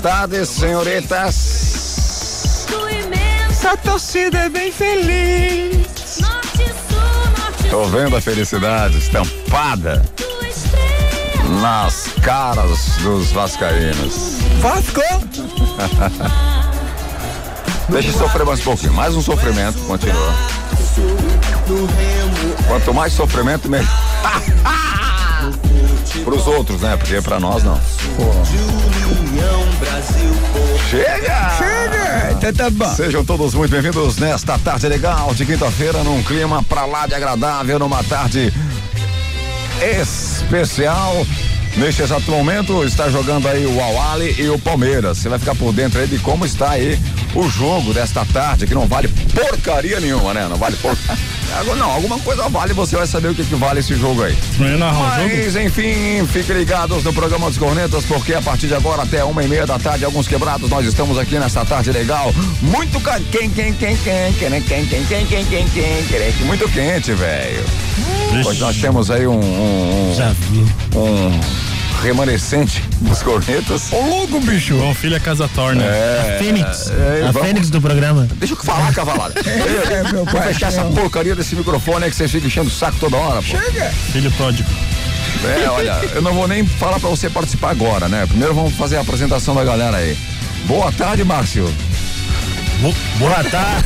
Tardes, senhoritas. Essa torcida é bem feliz. Tô vendo a felicidade estampada nas caras dos vascaínos. Vasco! Deixa eu sofrer mais um pouquinho. Mais um sofrimento, continua. Quanto mais sofrimento, melhor. Pros outros, né? Porque pra nós não. Chega! Chega! Então tá bom. Sejam todos muito bem-vindos nesta tarde legal de quinta-feira, num clima pra lá de agradável, numa tarde especial. Neste exato momento está jogando aí o Awali e o Palmeiras. Você vai ficar por dentro aí de como está aí o jogo desta tarde, que não vale porcaria nenhuma, né? Não vale por... Não, alguma coisa vale, você vai saber o que, que vale esse jogo aí. Mas, enfim, fiquem ligados no programa dos Cornetas, porque a partir de agora até uma e meia da tarde, alguns quebrados, nós estamos aqui nessa tarde legal. Muito quem, quem, quem, quem, quem, quem, quem, quem, quem, quem, quem, quem, muito quente, velho. Pois nós temos aí um, um, um, um remanescente dos cornetas. Ô louco, bicho! Bom filho é casa torna. É, a Fênix. É, a vamos... Fênix do programa. Deixa eu falar, cavalada. é, meu pai, Vou fechar essa porcaria desse microfone aí que você fica enchendo o saco toda hora, pô. Chega! Filho pródigo. É, olha, eu não vou nem falar pra você participar agora, né? Primeiro vamos fazer a apresentação da galera aí. Boa tarde, Márcio. Boa tarde.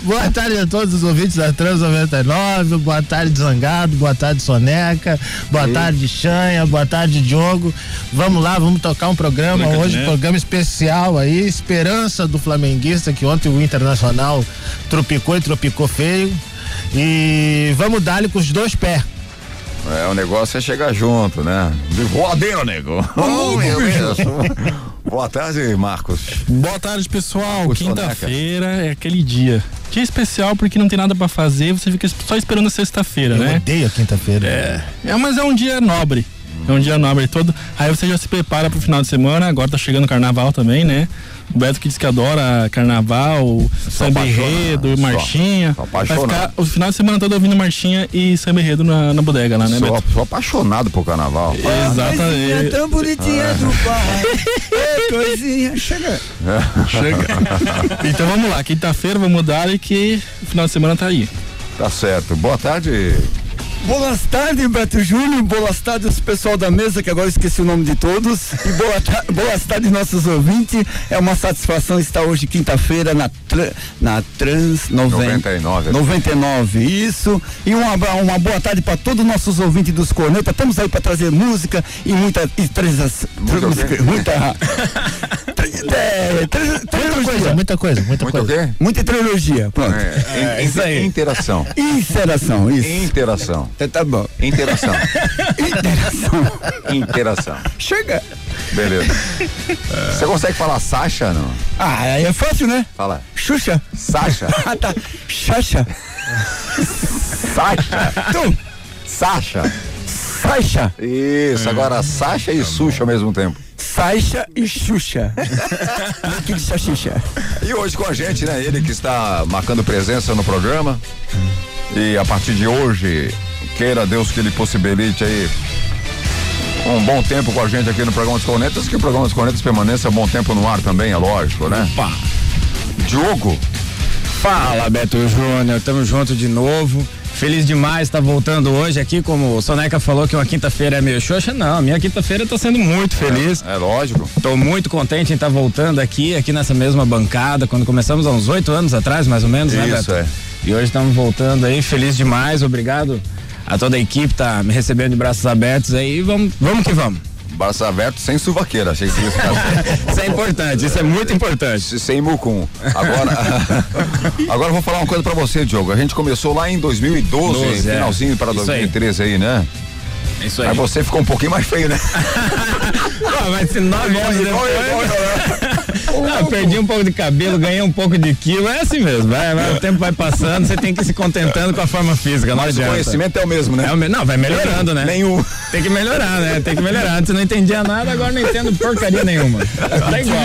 boa tarde a todos os ouvintes da Trans 99. Boa tarde, Zangado. Boa tarde, Soneca. Boa tarde, Chanha. Boa tarde, Diogo. Vamos lá, vamos tocar um programa Branca hoje, um programa especial aí. Esperança do flamenguista, que ontem o Internacional tropicou e tropicou feio. E vamos dar-lhe com os dois pés. É, o negócio é chegar junto, né? De voadeira, nego. Oh, meu Deus. Boa tarde, Marcos. Boa tarde, pessoal. Quinta-feira é aquele dia. Dia especial porque não tem nada para fazer, você fica só esperando a sexta-feira, né? Eu odeio a quinta-feira. É. é, mas é um dia nobre. É um dia nobre todo. Aí você já se prepara pro final de semana, agora tá chegando o carnaval também, né? O Beto que diz que adora carnaval, samba enredo, marchinha. Sou, sou Vai ficar o final de semana todo ouvindo marchinha e samba enredo na, na bodega lá, né, sou, Beto? Sou apaixonado por carnaval. Exatamente. É tão bonitinha ah. do pai. É, coisinha, chega. Chega. então vamos lá, quinta-feira vamos mudar e que o final de semana tá aí. Tá certo. Boa tarde. Boas tardes, Beto Júnior. Boas tardes, pessoal da mesa, que agora esqueci o nome de todos. E boa ta boas tardes, nossos ouvintes. É uma satisfação estar hoje, quinta-feira, na, tra na Trans 99. 99, isso. E uma, uma boa tarde para todos os nossos ouvintes dos Cornetas. Estamos aí para trazer música e muita. E trans, muita. muita é, muita coisa, muita coisa, muita Muito coisa. Muita trilogia, pronto. É, é, isso aí. Interação. Interação, isso. Interação. Tá, tá bom. Interação. Interação. Interação. Chega. Beleza. Você consegue falar Sasha, não? Ah, aí é fácil, né? Fala. Xuxa. Sasha. ah, tá. Xaxa. Sasha. Tu. Sasha. Sasha. Isso, agora Sasha e Xuxa ao mesmo tempo. Sasha e Xuxa. que de Xuxa. E hoje com a gente, né? Ele que está marcando presença no programa. E a partir de hoje, queira Deus que ele possibilite aí um bom tempo com a gente aqui no programa dos Cornetas, que o programa dos Cornetas permaneça um bom tempo no ar também, é lógico, né? Opa. Diogo. Fala, Beto Júnior, tamo junto de novo. Feliz demais estar tá voltando hoje aqui, como o Soneca falou que uma quinta-feira é meio xoxa, não, minha quinta-feira eu tô sendo muito feliz. É, é lógico. Tô muito contente em estar tá voltando aqui, aqui nessa mesma bancada, quando começamos há uns oito anos atrás, mais ou menos, Isso, né, Beto? é. E hoje estamos voltando aí, feliz demais, obrigado a toda a equipe tá me recebendo de braços abertos aí, vamos, vamos que vamos. Braços abertos sem suvaqueira, achei que ia ficar Isso é importante, isso é muito importante. Sem mucum. Agora, agora eu vou falar uma coisa pra você, Diogo. A gente começou lá em 2012, 12, é. finalzinho é. para 2013 aí. aí, né? Isso aí. Aí você ficou um pouquinho mais feio, né? Não, mas se nove anos depois... ah, perdi um pouco de cabelo, ganhei um pouco de quilo, é assim mesmo. Vai, vai, o tempo vai passando, você tem que ir se contentando com a forma física. Mas o conhecimento é o mesmo, né? É o me... Não, vai melhorando, né? Nenhum. Tem que melhorar, né? Tem que melhorar. Antes não entendia nada, agora não entendo porcaria nenhuma. Tá igual.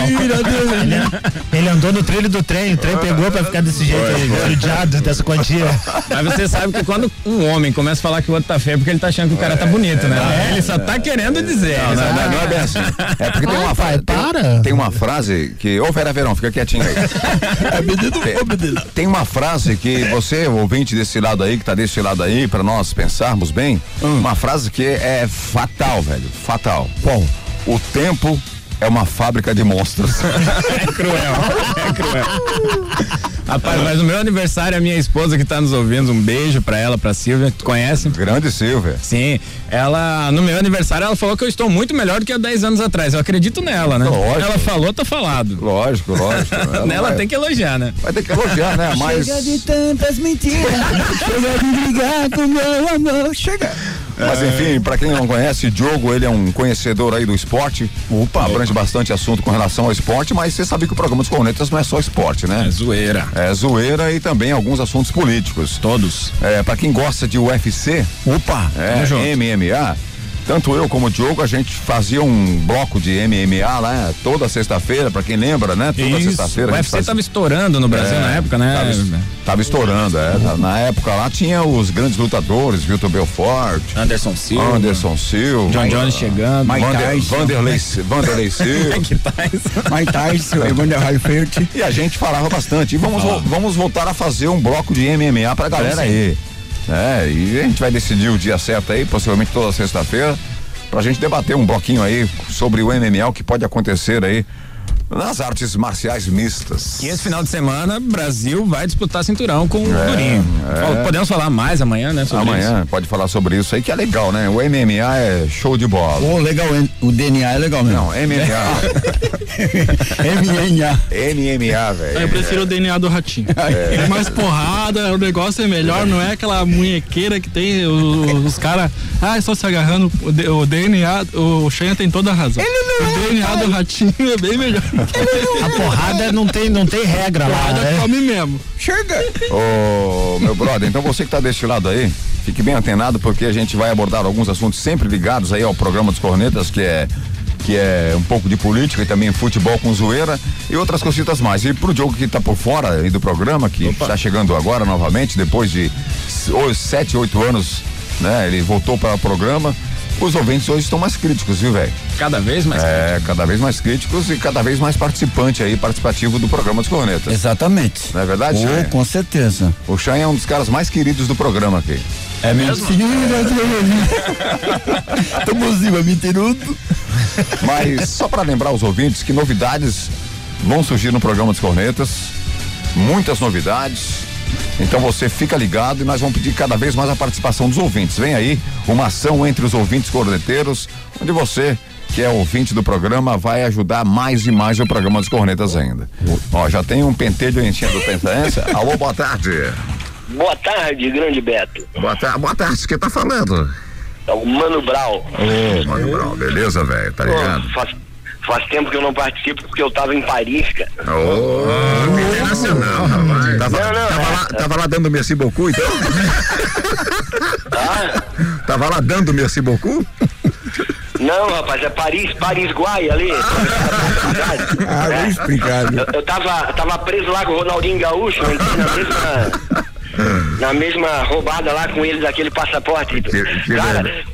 Ele andou no trilho do trem, o trem pegou pra ficar desse jeito aí, judiado dessa quantia. Mas você sabe que quando um homem começa a falar que o outro tá feio, é porque ele tá achando que o cara tá bonito, né? É, ele só tá querendo dizer. Não, não, não, não é bem assim. É porque tem uma frase. Para! Tem uma frase que. Ô, Vera Verão, fica quietinho aí. É menino, tem, tem uma frase que você, ouvinte desse lado aí, que tá desse lado aí, pra nós pensarmos bem, hum. uma frase que é fatal, velho. Fatal. Qual? O tempo é uma fábrica de monstros. é cruel, é cruel. Rapaz, mas no meu aniversário, a minha esposa que está nos ouvindo, um beijo para ela, pra Silvia, tu conhece? Grande Silvia. Sim, ela, no meu aniversário, ela falou que eu estou muito melhor do que há 10 anos atrás. Eu acredito nela, né? Lógico. Ela falou, tá falado. Lógico, lógico. Nela vai... tem que elogiar, né? Vai ter que elogiar, né? Mas. Chega de tantas mentiras, chega de brigar com meu amor, chega. Mas enfim, para quem não conhece, Diogo, ele é um conhecedor aí do esporte. Opa, abrange bastante assunto com relação ao esporte, mas você sabe que o programa dos Cornetas não é só esporte, né? É zoeira. É zoeira e também alguns assuntos políticos. Todos. É, para quem gosta de UFC. Opa, é, MMA tanto eu como o Diogo, a gente fazia um bloco de MMA lá toda sexta-feira, pra quem lembra, né? Toda sexta-feira. O UFC fazia... tava estourando no Brasil é, na época, né? Tava, tava estourando, é. Uhum. Na época lá tinha os grandes lutadores, Vitor Belfort, Anderson Silva, Anderson Silva, John Jones chegando, Mike Vander, Tyson, Vanderlei, Vanderlei Silva, Mike Tyson, Mike Tyson, Evander Holyfield. E a gente falava bastante. E vamos, ah. vamos voltar a fazer um bloco de MMA pra galera aí. É, e a gente vai decidir o dia certo aí, possivelmente toda sexta-feira, pra gente debater um bloquinho aí sobre o MMA, o que pode acontecer aí nas artes marciais mistas. E esse final de semana, Brasil vai disputar cinturão com o é, Durinho. É. Podemos falar mais amanhã, né? amanhã, isso. pode falar sobre isso aí, que é legal, né? O MMA é show de bola. Oh, legal, o DNA é legal mesmo. Não, MMA. MMA. MMA, velho. Eu prefiro o DNA do ratinho. É. é. mais porrada, o negócio é melhor, não é aquela munhequeira que tem os, os caras. Ah, só se agarrando. O, o DNA, o Xenha tem toda a razão. o é, DNA do ratinho é bem melhor. A porrada não tem, não tem regra lá. Porrada né? come mesmo. Chega! Ô, meu brother, então você que tá deste lado aí, fique bem antenado porque a gente vai abordar alguns assuntos sempre ligados aí ao programa dos Cornetas, que é que é um pouco de política e também futebol com zoeira e outras cositas mais. E pro Diogo que tá por fora aí do programa, que Opa. está chegando agora novamente, depois de sete, oito anos, né? Ele voltou para o programa. Os ouvintes hoje estão mais críticos, viu, velho? Cada vez mais É, críticos. cada vez mais críticos e cada vez mais participante aí, participativo do programa dos Cornetas. Exatamente. Não é verdade, oh, Com certeza. O Chan é um dos caras mais queridos do programa aqui. É mesmo? Estamos mentiroso. Mas só para lembrar os ouvintes que novidades vão surgir no programa dos Cornetas. Muitas novidades. Então você fica ligado e nós vamos pedir cada vez mais a participação dos ouvintes. Vem aí uma ação entre os ouvintes corneteiros, onde você, que é ouvinte do programa, vai ajudar mais e mais o programa dos cornetas ainda. Ó, já tem um pentelho enchendo pensamento. Alô, boa tarde. Boa tarde, grande Beto. Boa, ta boa tarde, quem tá falando? É o Mano Brau. Ô, Mano Brau, beleza, velho, tá ligado? Oh, faz, faz tempo que eu não participo porque eu tava em Paris, cara. Ô, oh, internacional, rapaz. Tava, não, não, tava, é, lá, é. tava lá dando Merci beaucoup, então? Ah? Tava lá dando Merci beaucoup? Não, rapaz, é Paris, Paris Guai ali. ah, é. explicado. Eu, eu tava, tava preso lá com o Ronaldinho Gaúcho, entrei na mesma na mesma roubada lá com ele daquele passaporte. Que, que Cara,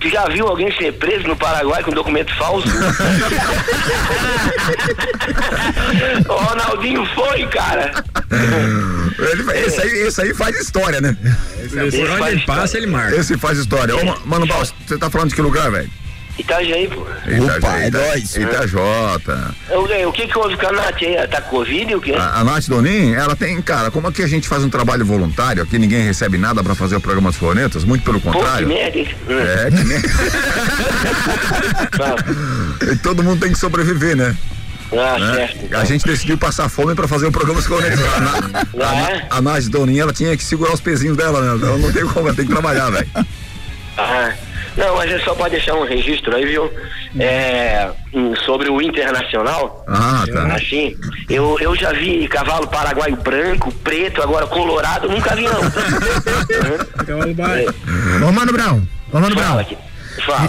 Tu já viu alguém ser preso no Paraguai com documento falso? o Ronaldinho foi, cara. Ele, esse, aí, esse aí faz história, né? Esse, esse onde ele passa, ele marca. Esse faz história. Ô, Mano você tá falando de que lugar, velho? Itajaí, pô. Opa, é nóis. Itajota. O, o que que houve com a Nath aí? Tá com Covid o quê? A, a Nath Donin, ela tem, cara, como aqui a gente faz um trabalho voluntário, aqui ninguém recebe nada pra fazer o programa dos Floretas, muito pelo contrário. Pô, que merda, É, que merda. e todo mundo tem que sobreviver, né? Ah, né? certo. Então. A gente decidiu passar fome pra fazer o programa dos Floretas. A, a, a, a Nath Donin, ela tinha que segurar os pezinhos dela, né? Ela não tem como, ela tem que trabalhar, velho. Ah. Não, mas é só para deixar um registro aí, viu? É, sobre o internacional. Ah, tá. Assim, eu, eu já vi cavalo paraguaio branco, preto, agora colorado, nunca vi não. Cavalo é. Ô, Mano Brown, ô, Mano Brown.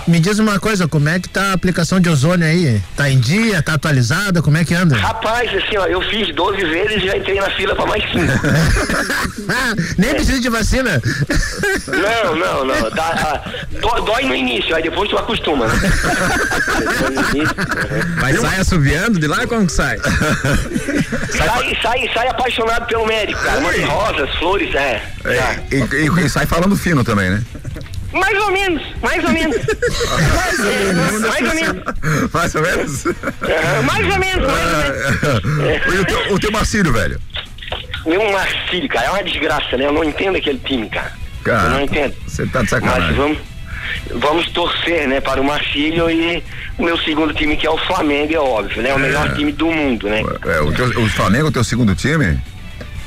Me, me, diz uma coisa, como é que tá a aplicação de ozônio aí? Tá em dia, tá atualizada, como é que anda? Rapaz, assim, ó, eu fiz 12 vezes e já entrei na fila pra mais 5. Nem é. precisa de vacina? Não, não, não. Tá, dói, dói no início, aí depois tu acostuma, né? Mas sai assoviando de lá como que sai? Sai, sai, sai apaixonado pelo médico, cara. Manda rosas, flores, é. é e, e, e sai falando fino também, né? Mais ou menos, mais ou menos. mais ou menos. Mais ou menos. Mais ou menos? É, mais ou menos, mais ou menos. o, teu, o teu Marcílio, velho? Meu Marcílio, cara, é uma desgraça, né? Eu não entendo aquele time, cara. Cara, eu não entendo. Você tá de sacanagem. Mas vamos, vamos torcer, né, para o Marcílio e o meu segundo time, que é o Flamengo, é óbvio, né? O melhor é. time do mundo, né? É, o, teu, o Flamengo é o teu segundo time?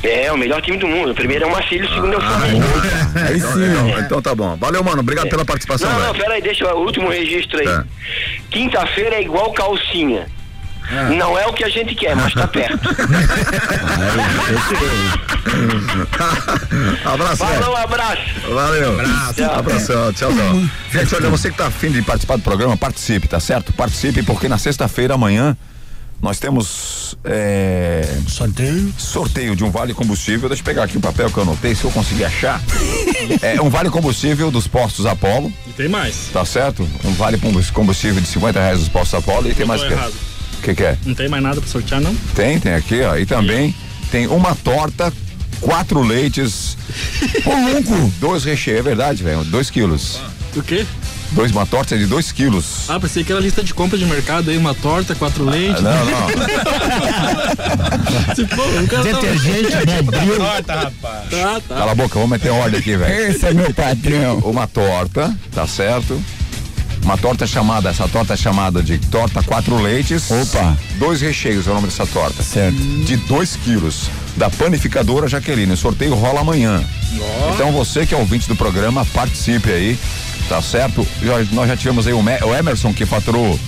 É, o melhor time do mundo. O primeiro é o Marcílio, o segundo é o Flamengo. Ah, aí sim. Então, então, tá bom. Valeu, mano. Obrigado é. pela participação. Não, velho. não, pera aí, deixa o último registro aí. É. Quinta-feira é igual calcinha. Ah. Não é o que a gente quer, mas tá perto. abraço. Falou, um abraço. Valeu. Abraço. Tchau. Abração. Tchau, tchau. Gente, olha, você que tá afim de participar do programa, participe, tá certo? Participe, porque na sexta-feira, amanhã, nós temos é, sorteio. sorteio de um vale combustível. Deixa eu pegar aqui o papel que eu anotei, se eu conseguir achar. é um vale combustível dos postos Apolo. E tem mais. Tá certo? Um vale combustível de 50 reais dos postos Apolo e tem mais o que? O que, é? Não tem mais nada para sortear, não? Tem, tem aqui, ó. E também tem uma torta quatro leites. Ô, Dois recheios, é verdade, velho. Dois quilos. O quê? Dois, uma torta de 2 quilos. Ah, pensei que era lista de compra de mercado aí, uma torta, quatro ah, leites. Não, não. Se, pô, tá Detergente, né? Torta, rapaz. Tá, tá. Cala a boca, vamos meter ordem aqui, velho. Esse é meu patrão. Uma torta, tá certo? Uma torta chamada, essa torta é chamada de torta quatro leites. Opa. Dois recheios é o nome dessa torta. Certo. De 2 quilos. Da panificadora Jaqueline. O sorteio rola amanhã. Oh. Então você que é ouvinte do programa, participe aí tá certo? nós já tivemos aí o, o Emerson que faturou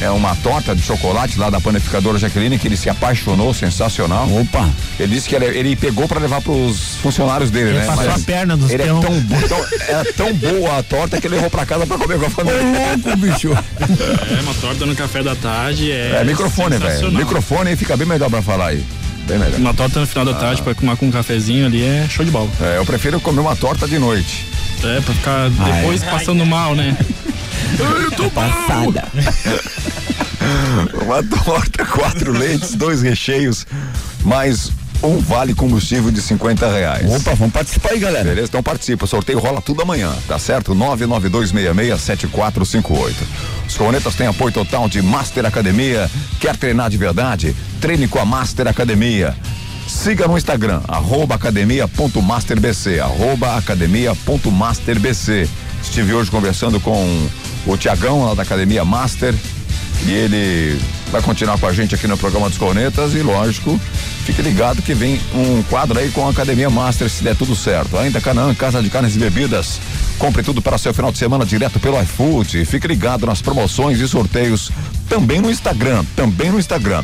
é uma torta de chocolate lá da panificadora Jaqueline que ele se apaixonou, sensacional. Opa! Ele disse que ele, ele pegou para levar para os funcionários dele, ele né? Passou Mas a perna dos ele é tão, tão, é tão boa a torta que ele levou para casa para comer com a família. Ô, louco, bicho! É, uma torta no café da tarde é. É microfone, velho. Microfone fica bem melhor para falar aí. Bem melhor. Uma torta no final da tarde ah. para comer com um cafezinho ali é show de bola. É, eu prefiro comer uma torta de noite. É, pra ficar depois passando mal, né? Eu tô passada. Uma torta, quatro leites, dois recheios, mais um vale combustível de 50 reais. Opa, vamos participar aí, galera. Beleza? Então participa. O sorteio rola tudo amanhã, tá certo? 992667458. Os cornetas têm apoio total de Master Academia. Quer treinar de verdade? Treine com a Master Academia. Siga no Instagram, arroba academia.masterbc, arroba academia.masterbc. Estive hoje conversando com o Tiagão lá da Academia Master e ele vai continuar com a gente aqui no programa dos Cornetas e lógico, fique ligado que vem um quadro aí com a Academia Master se der tudo certo. Ainda Canaã, Casa de Carnes e Bebidas. Compre tudo para seu final de semana direto pelo iFood. Fique ligado nas promoções e sorteios também no Instagram, também no Instagram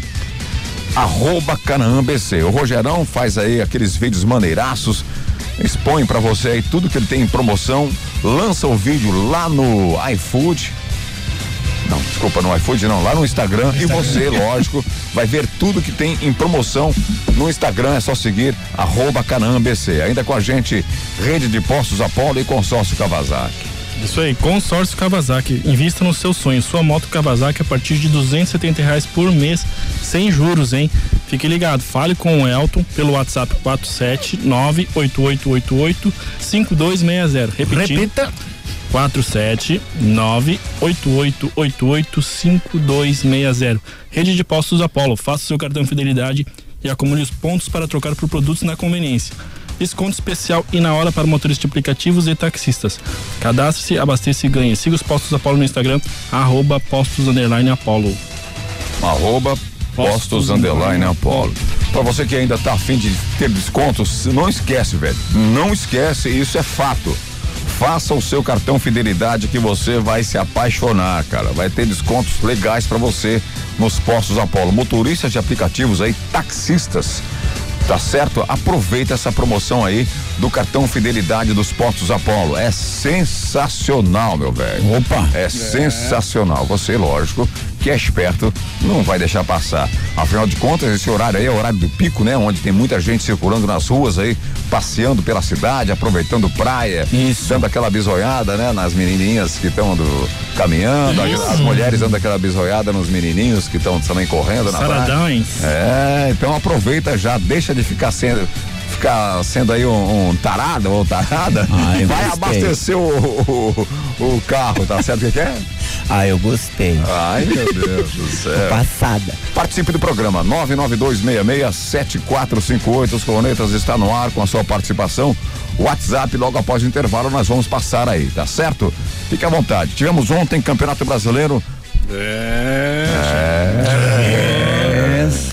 arroba Canaã BC. O Rogerão faz aí aqueles vídeos maneiraços, expõe para você aí tudo que ele tem em promoção, lança o vídeo lá no iFood. Não, desculpa, no iFood não, lá no Instagram, Instagram. e você, lógico, vai ver tudo que tem em promoção no Instagram, é só seguir arroba. Ainda com a gente, Rede de Postos Apolo e Consórcio Kawasaki. Isso aí, consórcio Kawasaki. Invista no seu sonho. Sua moto Kawasaki a partir de 270 reais por mês, sem juros, hein? Fique ligado, fale com o Elton pelo WhatsApp 47988885260. Repetindo. Repita. 47988885260. Rede de Postos Apolo. Faça seu cartão Fidelidade e acumule os pontos para trocar por produtos na conveniência. Desconto especial e na hora para motoristas de aplicativos e taxistas. Cadastre-se, abasteça e ganhe. Siga os Postos Apolo no Instagram, arroba postos underline Apolo. Arroba postos underline Apolo. Para você que ainda tá afim de ter descontos, não esquece, velho. Não esquece, isso é fato. Faça o seu cartão fidelidade que você vai se apaixonar, cara. Vai ter descontos legais para você nos postos Apolo. Motoristas de aplicativos aí, taxistas. Tá certo? Aproveita essa promoção aí do cartão fidelidade dos postos Apolo. É sensacional, meu velho. Opa! É, é sensacional. Você, lógico, que é esperto, não vai deixar passar. Afinal de contas, esse horário aí é o horário do pico, né? Onde tem muita gente circulando nas ruas aí, passeando pela cidade, aproveitando praia, Isso. dando aquela bisoiada, né? Nas menininhas que estão caminhando, Isso. as mulheres dando aquela bisoiada nos menininhos que estão também correndo na Saradões. praia. É, então aproveita já, deixa de ficar sendo ficar sendo aí um, um tarado ou tarada, Ai, vai abastecer o, o, o, carro, tá certo o que, é? Ah, eu gostei. Ai, meu Deus do céu. Passada. Participe do programa 992667458. Os Cornetas está no ar com a sua participação. WhatsApp, logo após o intervalo, nós vamos passar aí, tá certo? Fique à vontade. Tivemos ontem Campeonato Brasileiro. É. é.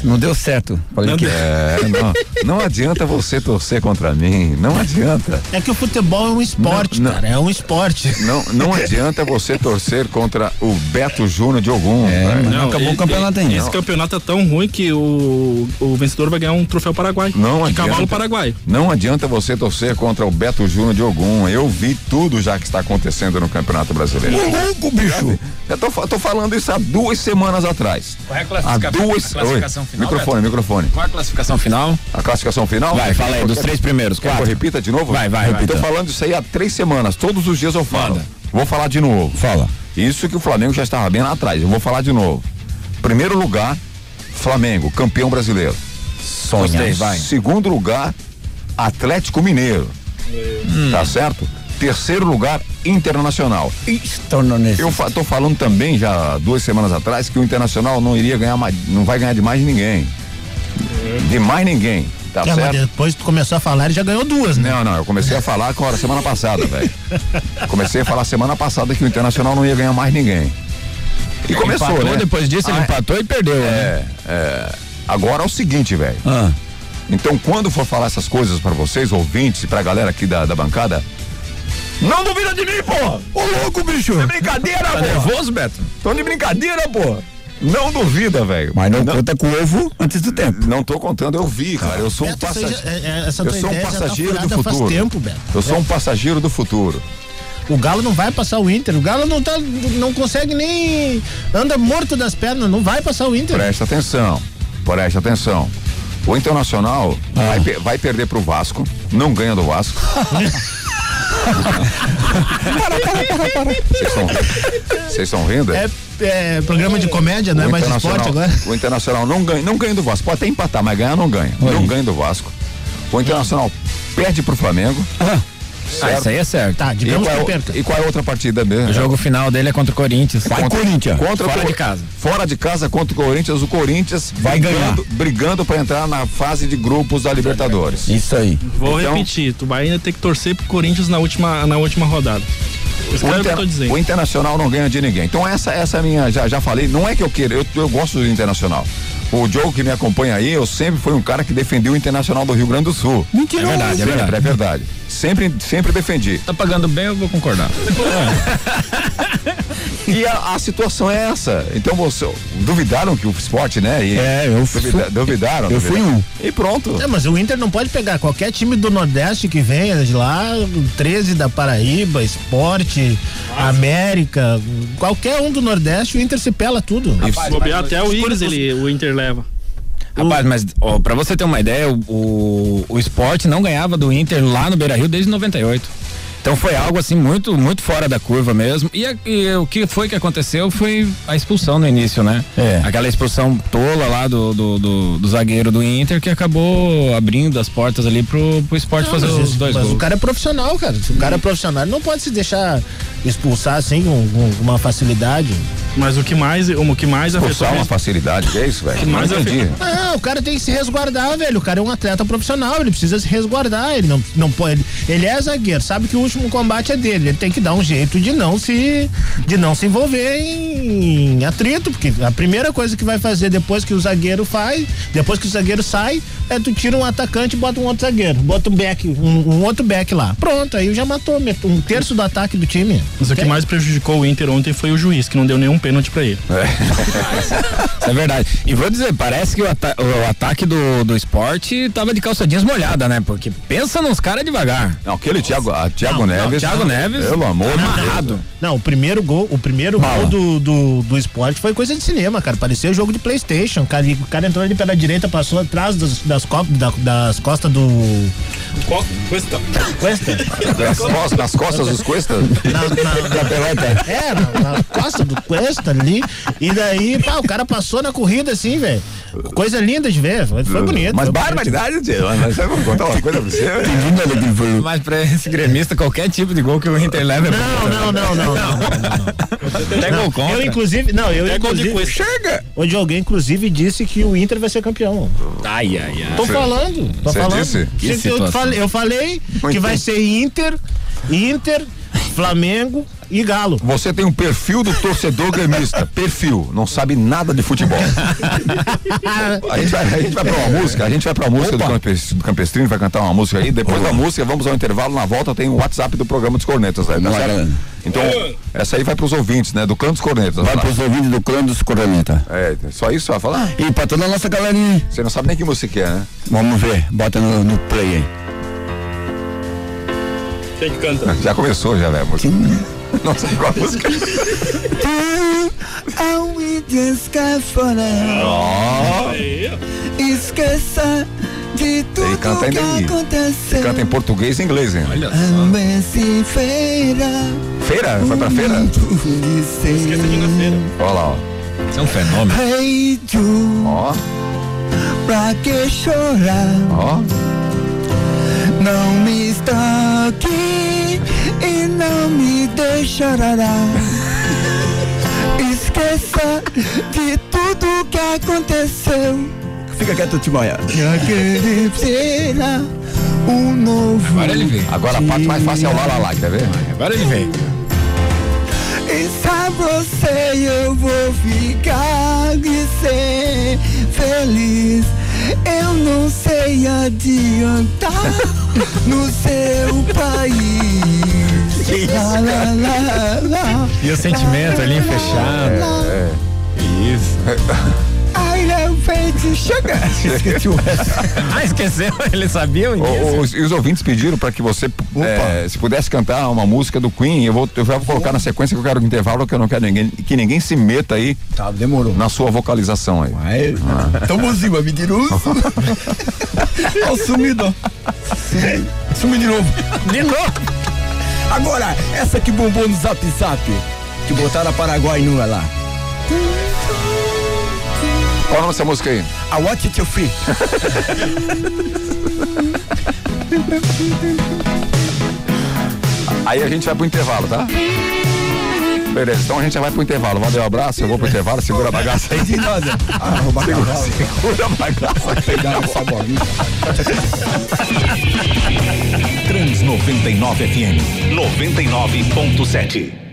Não deu certo. Não, que... é, não, não, adianta você torcer contra mim. Não adianta. É que o futebol é um esporte, não, cara. É um esporte. Não, não adianta você torcer contra o Beto Júnior de algum. É, não, acabou ele, o campeonato ainda. Esse campeonato é tão ruim que o, o vencedor vai ganhar um troféu paraguai. Não de adianta. Cavalo paraguai. Não adianta você torcer contra o Beto Júnior de algum. Eu vi tudo já que está acontecendo no Campeonato Brasileiro. louco, bicho. Eu tô, tô falando isso há duas semanas atrás. Qual é a classificação? Há duas, a classificação final? Microfone, Beto? microfone. Qual a classificação final? A classificação final? Vai, fala aí, dos três primeiros. Quer que eu repita de novo? Vai, vai, repita. Tô falando isso aí há três semanas. Todos os dias eu falo. Manda. Vou falar de novo. Fala. Isso que o Flamengo já estava bem lá atrás. Eu vou falar de novo. Primeiro lugar, Flamengo, campeão brasileiro. Sonhei, vai. Segundo lugar, Atlético Mineiro. Hum. Tá certo? Terceiro lugar, Internacional. Eu fa tô falando também já duas semanas atrás que o Internacional não iria ganhar mais, não vai ganhar de mais ninguém. De mais ninguém. Tá é, certo? depois tu começou a falar e já ganhou duas, né? Não, não, eu comecei a falar agora, semana passada, velho. comecei a falar semana passada que o Internacional não ia ganhar mais ninguém. E começou, empatou, né? depois disso ele ah, empatou e perdeu, é, né? É, agora é o seguinte, velho. Ah. Então, quando for falar essas coisas para vocês, ouvintes, e pra galera aqui da, da bancada, não duvida de mim, pô! Ô louco, bicho! É brincadeira, tá pô! nervoso, Beto? Tô de brincadeira, pô! Não duvida, velho. Mas não, não, conta com o ovo antes do tempo. Não tô contando, eu vi, cara. Eu sou um passageiro. É, eu sou um tá passageiro tá do futuro. Tempo, Beto. Eu sou um passageiro do futuro. O Galo não vai passar o Inter. O Galo não tá, não consegue nem anda morto das pernas, não vai passar o Inter. Presta atenção. Presta atenção. O Internacional ah. vai, vai perder pro Vasco, não ganha do Vasco. para, para, para, para. Vocês estão rindo? É, é, programa de comédia, não é mais esporte agora? O Internacional não ganha, não ganha do Vasco. Pode até empatar, mas ganhar não ganha. Oi. Não ganha do Vasco. O Internacional perde pro Flamengo. Ah. Certo? Ah, isso aí é certo. Tá, e qual, é, e qual é a outra partida mesmo? O jogo final dele é contra o Corinthians. Vai contra, Corinthians. Contra fora de casa. Fora de casa contra o Corinthians, o Corinthians vai brigando, ganhar. Brigando para entrar na fase de grupos da Libertadores. Isso aí. Vou então, repetir, tu vai ainda ter que torcer pro Corinthians na última, na última rodada. O, inter, o, Internacional não ganha de ninguém. Então essa essa é a minha, já, já falei, não é que eu queira, eu, eu gosto do Internacional. O Diogo que me acompanha aí, eu sempre fui um cara que defendeu o Internacional do Rio Grande do Sul. Mentira, é verdade, é verdade. É verdade. Sempre, sempre defendi. Tá pagando bem, eu vou concordar. É. e a, a, situação é essa. Então você duvidaram que o esporte, né? E é, eu fui. Duvida, duvidaram. Eu duvidaram. fui um. E pronto. É, mas o Inter não pode pegar qualquer time do Nordeste que venha de lá, 13 da Paraíba, Esporte, América, qualquer um do Nordeste, o Inter se pela tudo. Rapaz, até o Igres, ele, o Inter leva. Rapaz, mas ó, pra você ter uma ideia, o, o, o esporte não ganhava do Inter lá no Beira Rio desde 98. Então foi algo assim muito, muito fora da curva mesmo. E, a, e, o que foi que aconteceu foi a expulsão no início, né? É. Aquela expulsão tola lá do, do, do, do zagueiro do Inter que acabou abrindo as portas ali pro, pro esporte não, fazer os dois mas gols. o cara é profissional, cara. Se o cara é profissional, não pode se deixar expulsar assim com, com uma facilidade. Mas o que mais, o que mais afetou. uma facilidade, que é isso, velho? Que mais não entendi. Ah, o cara tem que se resguardar, velho. O cara é um atleta profissional, ele precisa se resguardar. Ele não, não pode. Ele é zagueiro, sabe que o último combate é dele. Ele tem que dar um jeito de não se, de não se envolver em, em atrito, porque a primeira coisa que vai fazer depois que o zagueiro faz, depois que o zagueiro sai, é tu tira um atacante e bota um outro zagueiro, bota um back, um, um outro back lá. Pronto, aí já matou um terço do ataque do time. Mas o que mais prejudicou o Inter ontem foi o juiz, que não deu nenhum pênalti pra ele. É. Isso é verdade. E vou dizer, parece que o, ata o ataque do, do esporte tava de calça jeans molhada, né? Porque pensa nos caras devagar. Não, aquele Thiago, a Thiago não, Neves. Não, Thiago Neves. Pelo amor de Deus. Não, o primeiro gol, o primeiro gol do, do, do esporte foi coisa de cinema, cara. Parecia jogo de Playstation. O cara, o cara entrou ali pela direita, passou atrás das, das, das, das costas do. Cuesta. Cuesta. Das costas, nas costas dos Cuesta? Na, na, na pelota. É, na, na costa do Cuesta ali. E daí, pá, o cara passou na corrida assim, velho. Coisa linda de ver, foi, foi bonito. Mas barbaridade, tio. Mas eu vou contar uma coisa pra você. Mas pra esse gremista, qualquer tipo de gol que o Inter leva é Não, não, não, não, não. Até gol contra. Eu, inclusive, não, eu, inclusive. Chega! O Diogo, inclusive, disse que o Inter vai ser campeão. Ai, ai, ai. Tô falando, tô falando. Disse? Eu, falei, eu falei que vai ser Inter, Inter, Flamengo e Galo. Você tem um perfil do torcedor gremista. perfil. Não sabe nada de futebol. a, gente vai, a gente vai pra uma música, a gente vai pra uma música do, do Campestrino, vai cantar uma música aí. Depois Olá. da música, vamos ao intervalo. Na volta tem o WhatsApp do programa dos Cornetas. Né? Tá então, essa aí vai pros ouvintes, né? Do clã dos Cornetas. Vai pros ouvintes do clã dos Cornetas. É, só isso vai falar? E pra toda a nossa galerinha. Você não sabe nem que música é, né? Vamos ver, bota no, no play aí. Quem que canta? Já começou, já, né? Não sei qual a música. Esqueça de tudo Ele canta que em, aconteceu. Ele canta em português e inglês, hein? Olha só. feira. Feira? Foi pra feira? Esqueça de ir na feira. Olha lá, ó. Isso é um fenômeno. Hey, Ó. Pra que chorar? Ó. Não me estoque e não me deixará. Esqueça de tudo que aconteceu. Fica quieto, Timóia. Aquele será um novo. Agora ele vem. Agora a parte mais fácil é o lá, lá, lá, quer ver? Agora ele vem. E sabe você, eu vou ficar de ser feliz. Eu não sei adiantar no seu país. Lá, lá, lá, lá, e o sentimento ali fechado. É, é. Isso. Faith sugar. Esqueci o ah, esqueceu? Ele sabia o os, os ouvintes pediram para que você, é, se pudesse cantar uma música do Queen, eu vou, eu vou colocar na sequência que eu quero um intervalo, que eu não quero ninguém, que ninguém se meta aí. Tá, demorou. Na sua vocalização aí. Vai. Ah. Tamo cima, mentiroso. Ó, sumido. Sumiu de novo. De novo. Agora, essa que bombou no zap zap, que botaram a Paraguai nua lá. Qual é essa música aí? I Want It To Free. aí a gente vai pro intervalo, tá? Beleza, então a gente já vai pro intervalo. Valeu, um abraço, eu vou pro intervalo, segura a bagaça aí. De nada. Ah, segura, segura a bagaça. Pegar essa bolinha. Trans 99 FM 99.7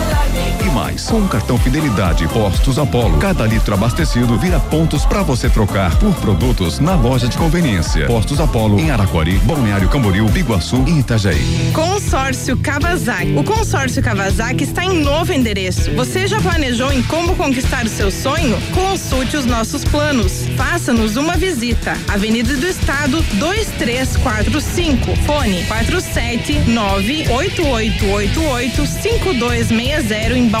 mais. Com o cartão Fidelidade Postos Apollo, cada litro abastecido vira pontos para você trocar por produtos na loja de conveniência. Postos Apollo em Araquari, Balneário Camboriú, Biguaçu e Itajaí. Consórcio Kawasaki. O consórcio Kawasaki está em novo endereço. Você já planejou em como conquistar o seu sonho? Consulte os nossos planos. Faça-nos uma visita. Avenida do Estado 2345. Fone 47988885260 em Balneário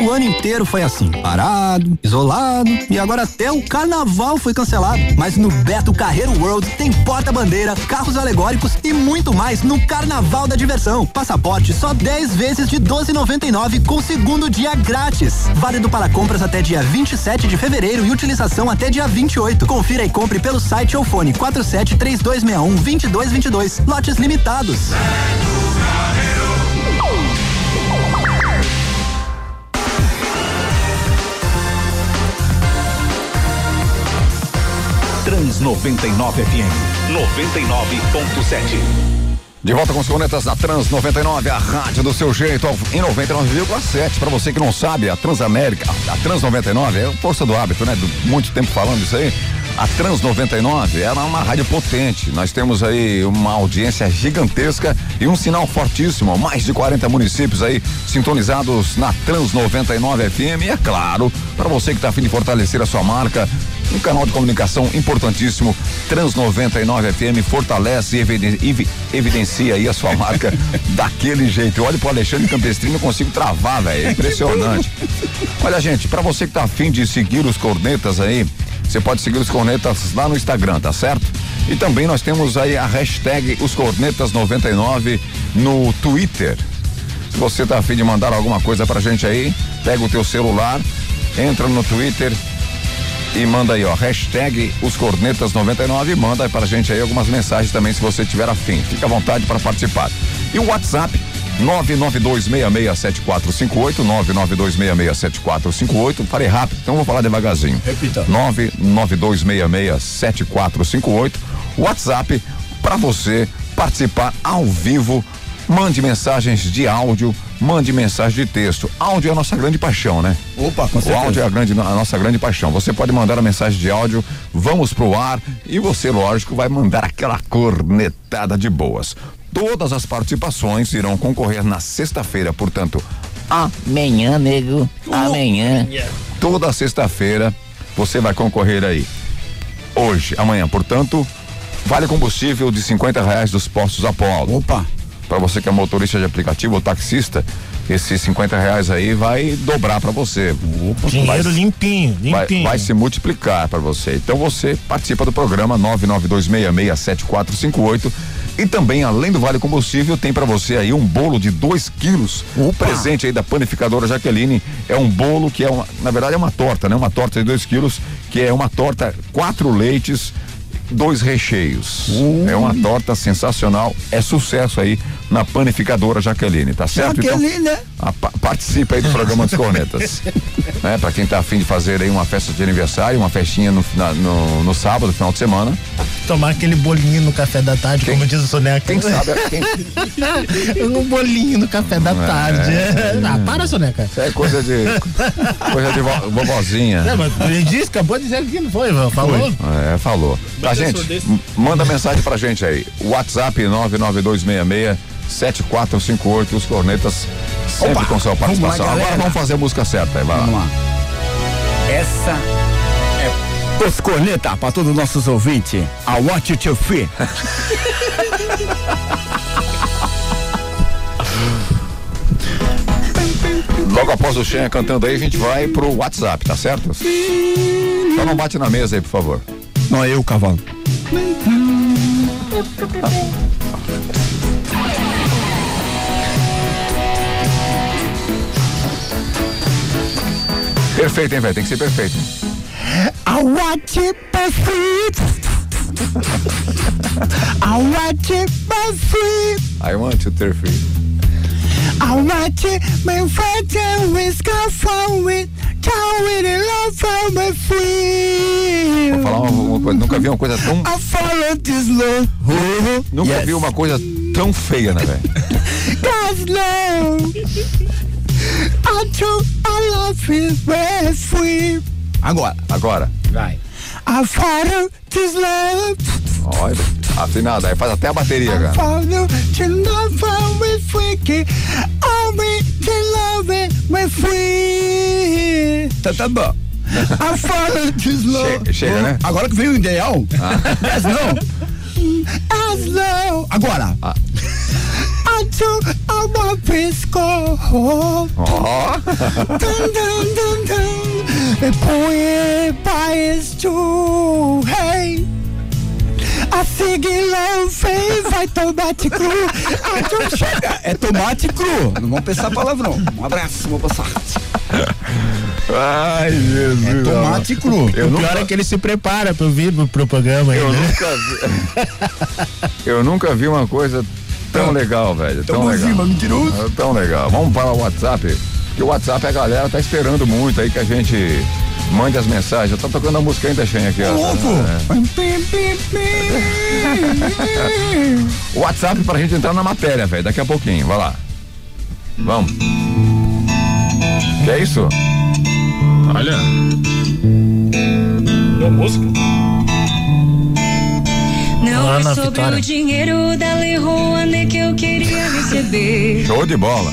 O ano inteiro foi assim, parado, isolado e agora até o carnaval foi cancelado. Mas no Beto Carreiro World tem porta-bandeira, carros alegóricos e muito mais no Carnaval da Diversão. Passaporte só 10 vezes de 12,99 com segundo dia grátis. Válido para compras até dia 27 de fevereiro e utilização até dia 28. Confira e compre pelo site ou fone 47 3261 2222. Lotes limitados. Beto Trans 99 FM 99.7. De volta com os cornetas da Trans 99, a rádio do seu jeito, em 99,7. Para você que não sabe, a Transamérica, a Trans 99 é força do hábito, né? Do, muito tempo falando isso aí. A Trans 99 é uma rádio potente. Nós temos aí uma audiência gigantesca e um sinal fortíssimo. Mais de 40 municípios aí sintonizados na Trans 99 FM. E é claro, para você que está afim de fortalecer a sua marca, um canal de comunicação importantíssimo, Trans 99 FM, fortalece e evidencia aí a sua marca daquele jeito. Olha pro Alexandre Campestrini, não consigo travar, velho. É impressionante. Olha, gente, para você que tá afim de seguir os cornetas aí, você pode seguir os cornetas lá no Instagram, tá certo? E também nós temos aí a hashtag os cornetas 99 no Twitter. Se você tá afim de mandar alguma coisa pra gente aí, pega o teu celular, entra no Twitter, e manda aí, ó, hashtag os cornetas 99 e manda aí pra gente aí algumas mensagens também se você tiver afim. Fica à vontade para participar. E o WhatsApp 992667458, 992667458. Farei rápido, então vou falar devagarzinho. Repita. 992667458. WhatsApp para você participar ao vivo. Mande mensagens de áudio mande mensagem de texto. Áudio é a nossa grande paixão, né? Opa, com certeza. O áudio é a, grande, a nossa grande paixão. Você pode mandar a mensagem de áudio, vamos pro ar e você, lógico, vai mandar aquela cornetada de boas. Todas as participações irão concorrer na sexta-feira, portanto, amanhã, nego, amanhã. Toda sexta-feira você vai concorrer aí. Hoje, amanhã, portanto, vale combustível de 50 reais dos postos Apolo. Opa! Para você que é motorista de aplicativo ou taxista, esses 50 reais aí vai dobrar para você. Opa, Dinheiro vai, limpinho, limpinho. Vai, vai se multiplicar para você. Então você participa do programa 992667458 e também, além do Vale Combustível, tem para você aí um bolo de 2 quilos. O presente aí da panificadora Jaqueline é um bolo que é uma, na verdade é uma torta, né? Uma torta de 2 quilos, que é uma torta quatro leites, dois recheios. É uma torta sensacional, é sucesso aí na panificadora Jaqueline, tá certo? Jaqueline, então, né? A, participa aí do programa dos Cornetas. né? Pra quem tá afim de fazer aí uma festa de aniversário, uma festinha no, na, no, no, sábado, final de semana. Tomar aquele bolinho no café da tarde, quem, como diz o Soneca. Quem sabe? Quem... um bolinho no café da é, tarde. É, ah, para, Soneca. Isso é coisa de. coisa de vo, vovozinha. É, mas ele disse, acabou de dizer que não foi, falou? Foi. É, falou. Tá, gente, manda mensagem pra gente aí. WhatsApp 99266 7458, os cornetas sempre Opa, com sua participação. Vamos lá, Agora vamos fazer a música certa aí, vai vamos lá. lá. Essa os corneta para todos os nossos ouvintes. I want you to feel. Logo após o Xen cantando aí, a gente vai pro WhatsApp, tá certo? Só não bate na mesa aí, por favor. Não é eu, cavalo. Perfeito, hein, velho? Tem que ser perfeito. I want you perfect. I want you perfect. I want you perfect. I want you, my friend, with go my free. Vou falar uma, uma coisa, nunca vi uma coisa tão. I follow this love. Nunca Yes. vi uma coisa tão feia, né, velho? God's love. Until I love way free. Agora. Agora. Vai. I follow this love. Olha, afinado, aí faz até a bateria, I cara. follow to love with freaky. Me to love it with free. Tá, tá bom. I follow this love. Chega, chega, né? Agora que veio o ideal. Yes, não. As low. Agora. Ah. I want this go. Ó, Dun, dun, dun, dun. Põe paz tu, hey. A seguir vai tomate cru. É tomate cru. Não vamos pensar palavrão. Um abraço, vou passar. Ai, Jesus. É tomate cru. Eu o nunca, pior é que ele se prepara pra vir pro, pro programa eu né? nunca vi. Eu nunca vi uma coisa tão legal, velho. Tão Tamo legal. acima, mentiroso. Ah, Tão legal. Vamos para o WhatsApp. Que o WhatsApp a galera tá esperando muito aí que a gente mande as mensagens. Eu tô tocando a música ainda, Shen, aqui, ó. Louco. É. O WhatsApp pra gente entrar na matéria, velho. Daqui a pouquinho. Vai lá. Vamos. Que é isso? Olha. Boa música. Não Ana é sobre Vitória. o dinheiro da Lei Rouanet que eu queria receber. Show de bola.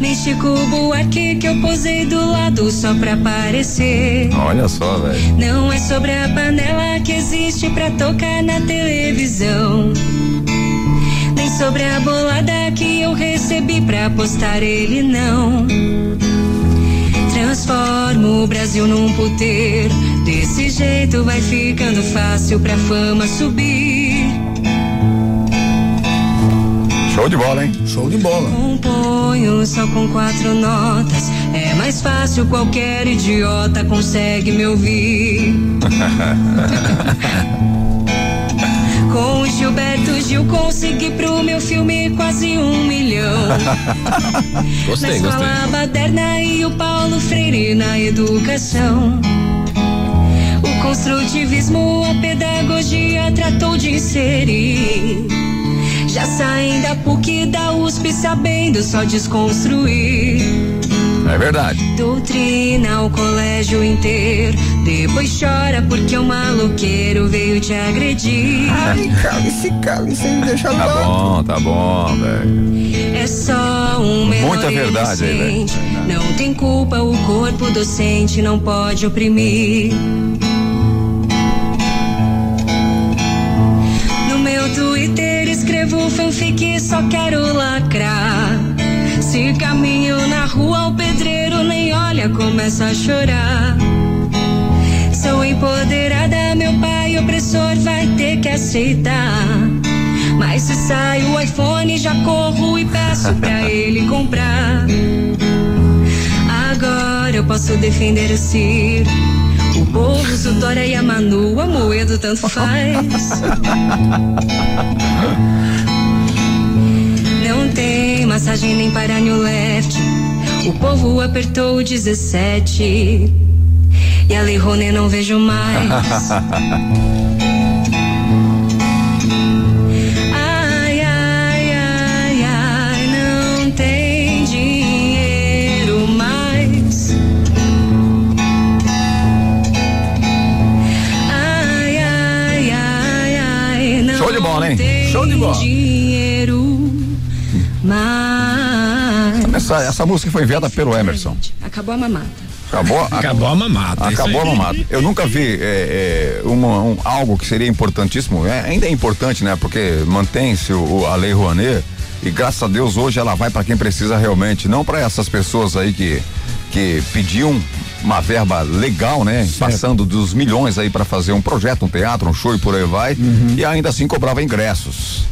Nem Chico Buarque que eu posei do lado só pra aparecer. Olha só, velho. Não é sobre a panela que existe pra tocar na televisão. Nem sobre a bolada que eu recebi pra postar ele, não. Transformo o Brasil num puteiro. Desse jeito vai ficando fácil pra fama subir. Show de bola, hein? Show de bola. Componho só com quatro notas. É mais fácil, qualquer idiota consegue me ouvir. Com o Gilberto Gil consegui pro meu filme quase um milhão. Na Gostei, escola gostei. baderna e o Paulo Freire na educação. O construtivismo, a pedagogia tratou de inserir. Já saem da PUC da USP sabendo só desconstruir. É verdade. Doutrina o colégio inteiro. Depois chora porque o maloqueiro veio te agredir. Ai, cale-se, cale-se, me deixa Tá louco. bom, tá bom, velho. É só um menor Muita verdade aí, velho. Não tem culpa, o corpo docente não pode oprimir. No meu Twitter escrevo fanfic, só quero lacrar. Se caminho na rua, o olha, começa a chorar. Sou empoderada, meu pai opressor vai ter que aceitar. Mas se sai o iPhone, já corro e peço pra ele comprar. Agora eu posso defender o Ciro. O povo, o Dória e a Manu, a Moedo tanto faz. Não tem massagem nem para New Left. O povo apertou o 17. E a Lei Rouanet não vejo mais. Ai, ai, ai, ai, não tem dinheiro mais. Ai, ai, ai, ai, não Show de bola, hein? tem Show de bola. dinheiro mais. Essa, essa música foi enviada pelo Emerson. Acabou a mamata. Acabou, Acabou a mamata. isso Acabou a aí. mamata. Eu nunca vi é, é, uma- um- algo que seria importantíssimo. é, ainda é importante, né? Porque mantém-se o- o- a lei Rouanet e graças a Deus hoje ela vai para quem precisa realmente, não para essas pessoas aí que que pediam uma verba legal, né? Passando dos milhões aí para fazer um projeto, um teatro, um show e por aí vai, e ainda assim cobrava ingressos.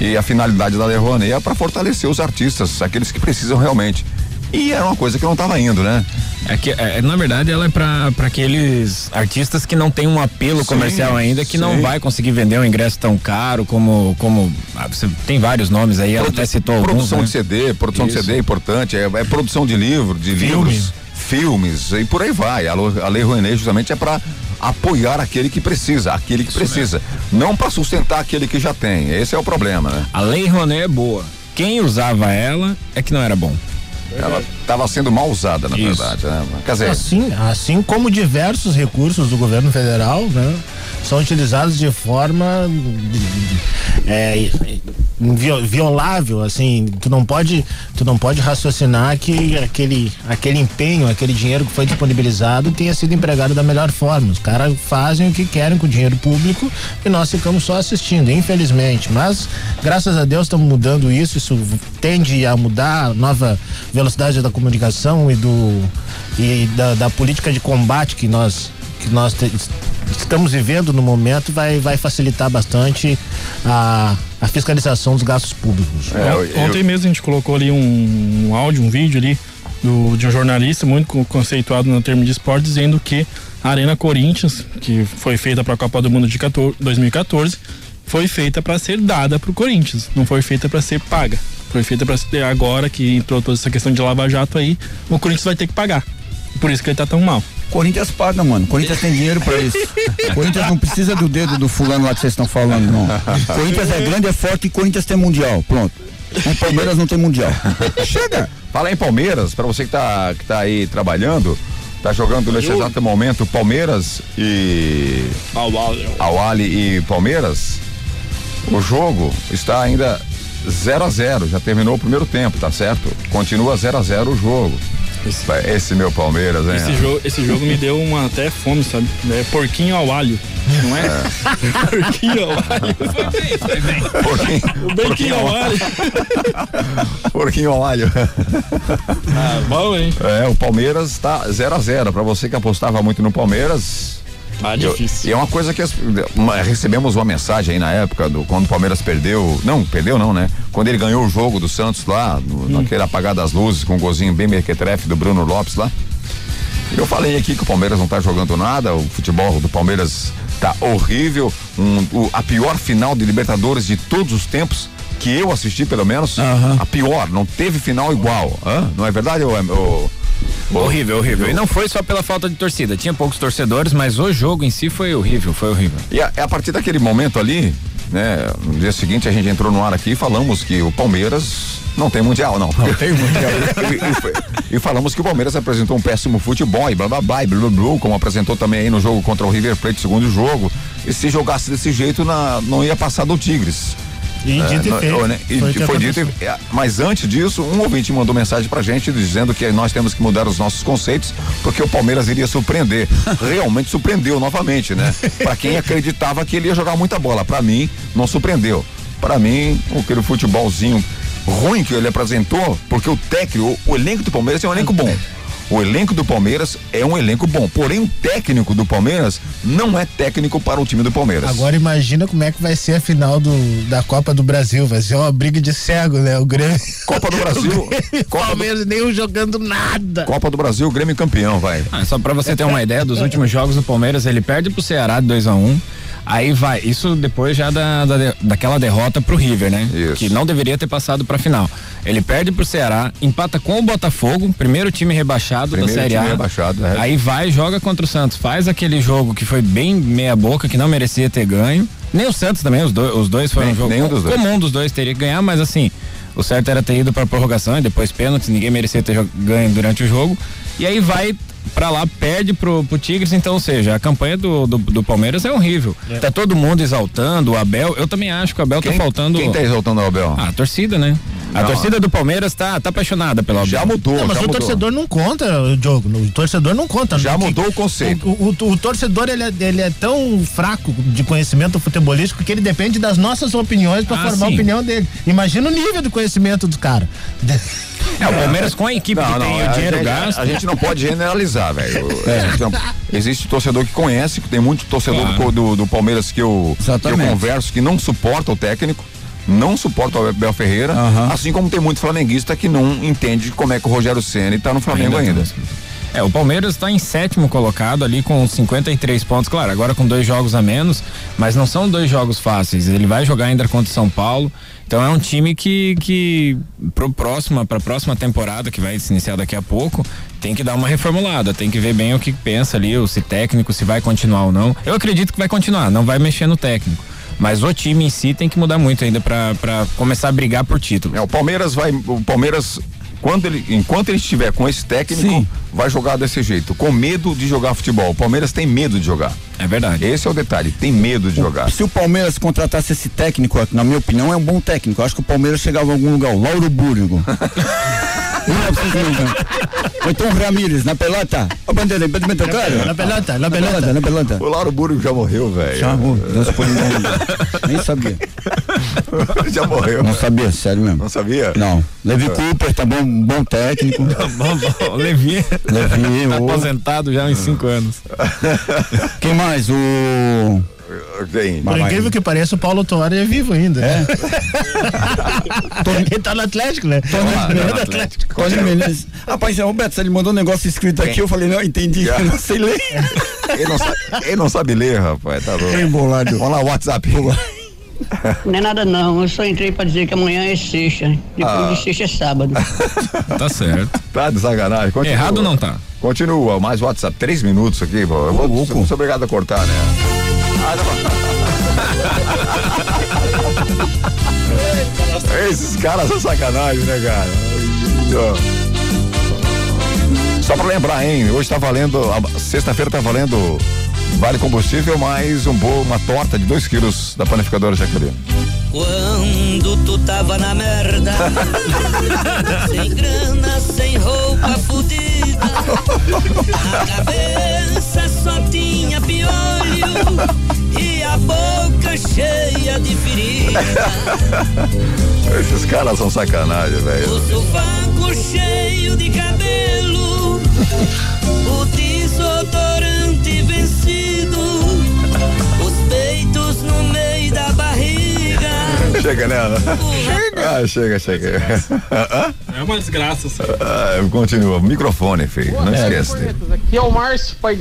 E a finalidade da Lei Rouanet é para fortalecer os artistas, aqueles que precisam realmente. E era uma coisa que não estava indo, né? É que, é, na verdade, ela é pra, pra aqueles artistas que não tem um apelo Sim, comercial ainda, que não sim. vai conseguir vender um ingresso tão caro como. como ah, você tem vários nomes aí, ela até citou alguns. Produção né? de CD, produção Isso. de CD é importante, é, é produção de livro, de Filme. livros, filmes e por aí vai. A, a Lei Rouenet justamente é para apoiar aquele que precisa, aquele que Isso precisa, mesmo. não para sustentar aquele que já tem. Esse é o problema, né? A Lei Rouenet é boa. Quem usava ela é que não era bom. Ela estava sendo mal usada, na Isso. verdade. Né? Quer dizer, assim, assim como diversos recursos do governo federal, né, são utilizados de forma é, violável, assim, tu não pode, tu não pode raciocinar que aquele, aquele empenho, aquele dinheiro que foi disponibilizado tenha sido empregado da melhor forma. Os caras fazem o que querem com o dinheiro público e nós ficamos só assistindo, infelizmente. Mas graças a Deus estamos mudando isso, isso tende a mudar a nova velocidade da comunicação e do e da, da política de combate que nós que nós te, estamos vivendo no momento vai, vai facilitar bastante a, a fiscalização dos gastos públicos. É, eu, Ontem mesmo a gente colocou ali um, um áudio, um vídeo ali do, de um jornalista muito conceituado no termo de esporte dizendo que a Arena Corinthians, que foi feita para a Copa do Mundo de 14, 2014, foi feita para ser dada para o Corinthians, não foi feita para ser paga. Foi feita para ser agora que entrou toda essa questão de lava jato aí, o Corinthians vai ter que pagar. Por isso que ele tá tão mal. Corinthians paga, mano. Corinthians tem dinheiro pra isso. Corinthians não precisa do dedo do fulano lá que vocês estão falando, não. Corinthians é grande, é forte e Corinthians tem mundial. Pronto. O Palmeiras não tem mundial. Chega! Fala em Palmeiras, pra você que tá, que tá aí trabalhando, tá jogando nesse exato momento Palmeiras e. Awali e Palmeiras. O jogo está ainda 0 a 0 já terminou o primeiro tempo, tá certo? Continua 0 a 0 o jogo. Esse, esse meu Palmeiras, hein? Esse jogo, esse jogo me deu uma até fome, sabe? É porquinho ao alho, não é? é. porquinho ao alho. Foi bem, foi bem. Porquinho, o porquinho ao alho. porquinho ao alho. Ah, bom, hein? É, o Palmeiras tá 0 a 0 Pra você que apostava muito no Palmeiras, ah, difícil. E é uma coisa que as, uma, recebemos uma mensagem aí na época do quando o Palmeiras perdeu, não, perdeu não, né? Quando ele ganhou o jogo do Santos lá, no, hum. naquele apagar das luzes com um golzinho bem mequetrefe do Bruno Lopes lá. Eu falei aqui que o Palmeiras não tá jogando nada, o futebol do Palmeiras tá horrível, um, o, a pior final de Libertadores de todos os tempos que eu assisti pelo menos, uhum. a pior, não teve final igual, Hã? não é verdade, ô, ô, Horrível, horrível. E não foi só pela falta de torcida. Tinha poucos torcedores, mas o jogo em si foi horrível, foi horrível. E a, a partir daquele momento ali, né? No dia seguinte a gente entrou no ar aqui e falamos que o Palmeiras não tem mundial, não. Não tem mundial. e, e, e, falamos que o Palmeiras apresentou um péssimo futebol e blá blá blá, blá, blá, blá como apresentou também aí no jogo contra o River Plate, segundo jogo. E se jogasse desse jeito, na, não ia passar do Tigres. E dito é, e feito. Né? E foi, foi dito e, é, mas antes disso, um ouvinte mandou mensagem pra gente dizendo que nós temos que mudar os nossos conceitos porque o Palmeiras iria surpreender. Realmente surpreendeu novamente, né? Pra quem acreditava que ele ia jogar muita bola, pra mim não surpreendeu. Para mim, aquele futebolzinho ruim que ele apresentou, porque o técnico, o, o elenco do Palmeiras é um elenco bom. O elenco do Palmeiras é um elenco bom, porém o técnico do Palmeiras não é técnico para o time do Palmeiras. Agora imagina como é que vai ser a final do, da Copa do Brasil, vai ser uma briga de cego, né? O Grêmio. Copa do Brasil. o Copa Palmeiras do... nenhum jogando nada. Copa do Brasil, Grêmio campeão, vai. Ah, só para você ter uma ideia dos últimos jogos do Palmeiras, ele perde pro Ceará de 2 a 1 um, Aí vai, isso depois já da, da, daquela derrota pro River, né? Isso. Que não deveria ter passado pra final. Ele perde pro Ceará, empata com o Botafogo, primeiro time rebaixado primeiro da Série A. Rebaixado, é. Aí vai, joga contra o Santos, faz aquele jogo que foi bem meia boca, que não merecia ter ganho. Nem o Santos também, os, dois, os dois foram um jogo nenhum dos dois. comum dos dois teria que ganhar, mas assim, o certo era ter ido pra prorrogação e depois pênalti, ninguém merecia ter ganho durante o jogo. E aí vai pra lá, perde pro, pro Tigres, então, ou seja, a campanha do, do, do Palmeiras é horrível. É. Tá todo mundo exaltando o Abel. Eu também acho que o Abel tá quem, tá faltando. Quem tá exaltando o Abel? A torcida, né? A não, torcida do Palmeiras tá, tá apaixonada pelo Abel. Já mudou, não, mas o mudou. torcedor não conta, o jogo. O torcedor não conta. Já mudou o conceito. O, o, o, torcedor, ele é, ele é tão fraco de conhecimento futebolístico que ele depende das nossas opiniões para ah, formar sim. a opinião dele. Imagina o nível de conhecimento do cara. É, o Palmeiras com a equipe não, que não, tem o dinheiro gente, gasto. A gente não pode generalizar, velho. É. Existe torcedor que conhece, tem muito torcedor claro. do, do, do, Palmeiras que eu, que eu converso que não suporta o técnico não suporta o Abel Ferreira, uhum. assim como tem muito flamenguista que não entende como é que o Rogério Senna está no Flamengo ainda. ainda. É, o Palmeiras está em sétimo colocado ali com 53 pontos, claro, agora com dois jogos a menos, mas não são dois jogos fáceis. Ele vai jogar ainda contra o São Paulo. Então é um time que, que pro próxima, pra próxima temporada, que vai se iniciar daqui a pouco, tem que dar uma reformulada, tem que ver bem o que pensa ali, se técnico, se vai continuar ou não. Eu acredito que vai continuar, não vai mexer no técnico. Mas o time em si tem que mudar muito ainda para começar a brigar por título. É, o Palmeiras vai. O Palmeiras quando ele, enquanto ele estiver com esse técnico, Sim. vai jogar desse jeito, com medo de jogar futebol. O Palmeiras tem medo de jogar. É verdade. Esse é o detalhe, tem medo de o, jogar. Se o Palmeiras contratasse esse técnico, na minha opinião, é um bom técnico. Eu acho que o Palmeiras chegava em algum lugar, o Lauro Ou então Ramírez, na pelota. Ô, bandeira, impedimento claro? Na pelota, na pelota. Na pelota. O Lauro Búrigo já morreu, velho. Já morreu. Nem sabia. já morreu. Não sabia, sério mesmo. Não sabia? Não. Levi é. Cooper, tá bom, bom técnico. bom, bom. Levi. Levi. tá aposentado já há uns cinco anos. Quem mais? O. Por incrível que pareça, o Paulo Toara é vivo ainda. É. ele tá no Atlético, né? Tony, ah, no Atlético. Tony Menezes. Rapaz, Roberto, você mandou um negócio escrito aqui, eu falei, não, entendi, eu não sei ler. ele, não sabe, ele não sabe ler, rapaz, tá louco. Embolado. Vamos lá, WhatsApp. Não é nada não, eu só entrei pra dizer que amanhã é sexta, depois ah. de sexta é sábado. tá certo. Tá de sacanagem. Continua. Errado não tá. Continua, mais WhatsApp, três minutos aqui, pô. Eu vou, sou, sou obrigado a cortar, né? Esses caras são sacanagem, né, cara? Só pra lembrar, hein? Hoje tá valendo, sexta-feira tá valendo vale combustível mais um bolo, uma torta de 2 quilos da panificadora Jaqueline. Quando tu tava na merda, sem grana, sem roupa fudida, a cabeça só tinha e a boca cheia de ferida. Esses caras são sacanagem, velho. O sovaco cheio de cabelo, o desodorante vencido, os peitos no meio da barriga. Chega nela. Chega. Ah, chega, chega. É uma desgraça, assim. Ah, continua. Microfone, filho. Não esquece. Aqui é o Márcio, pai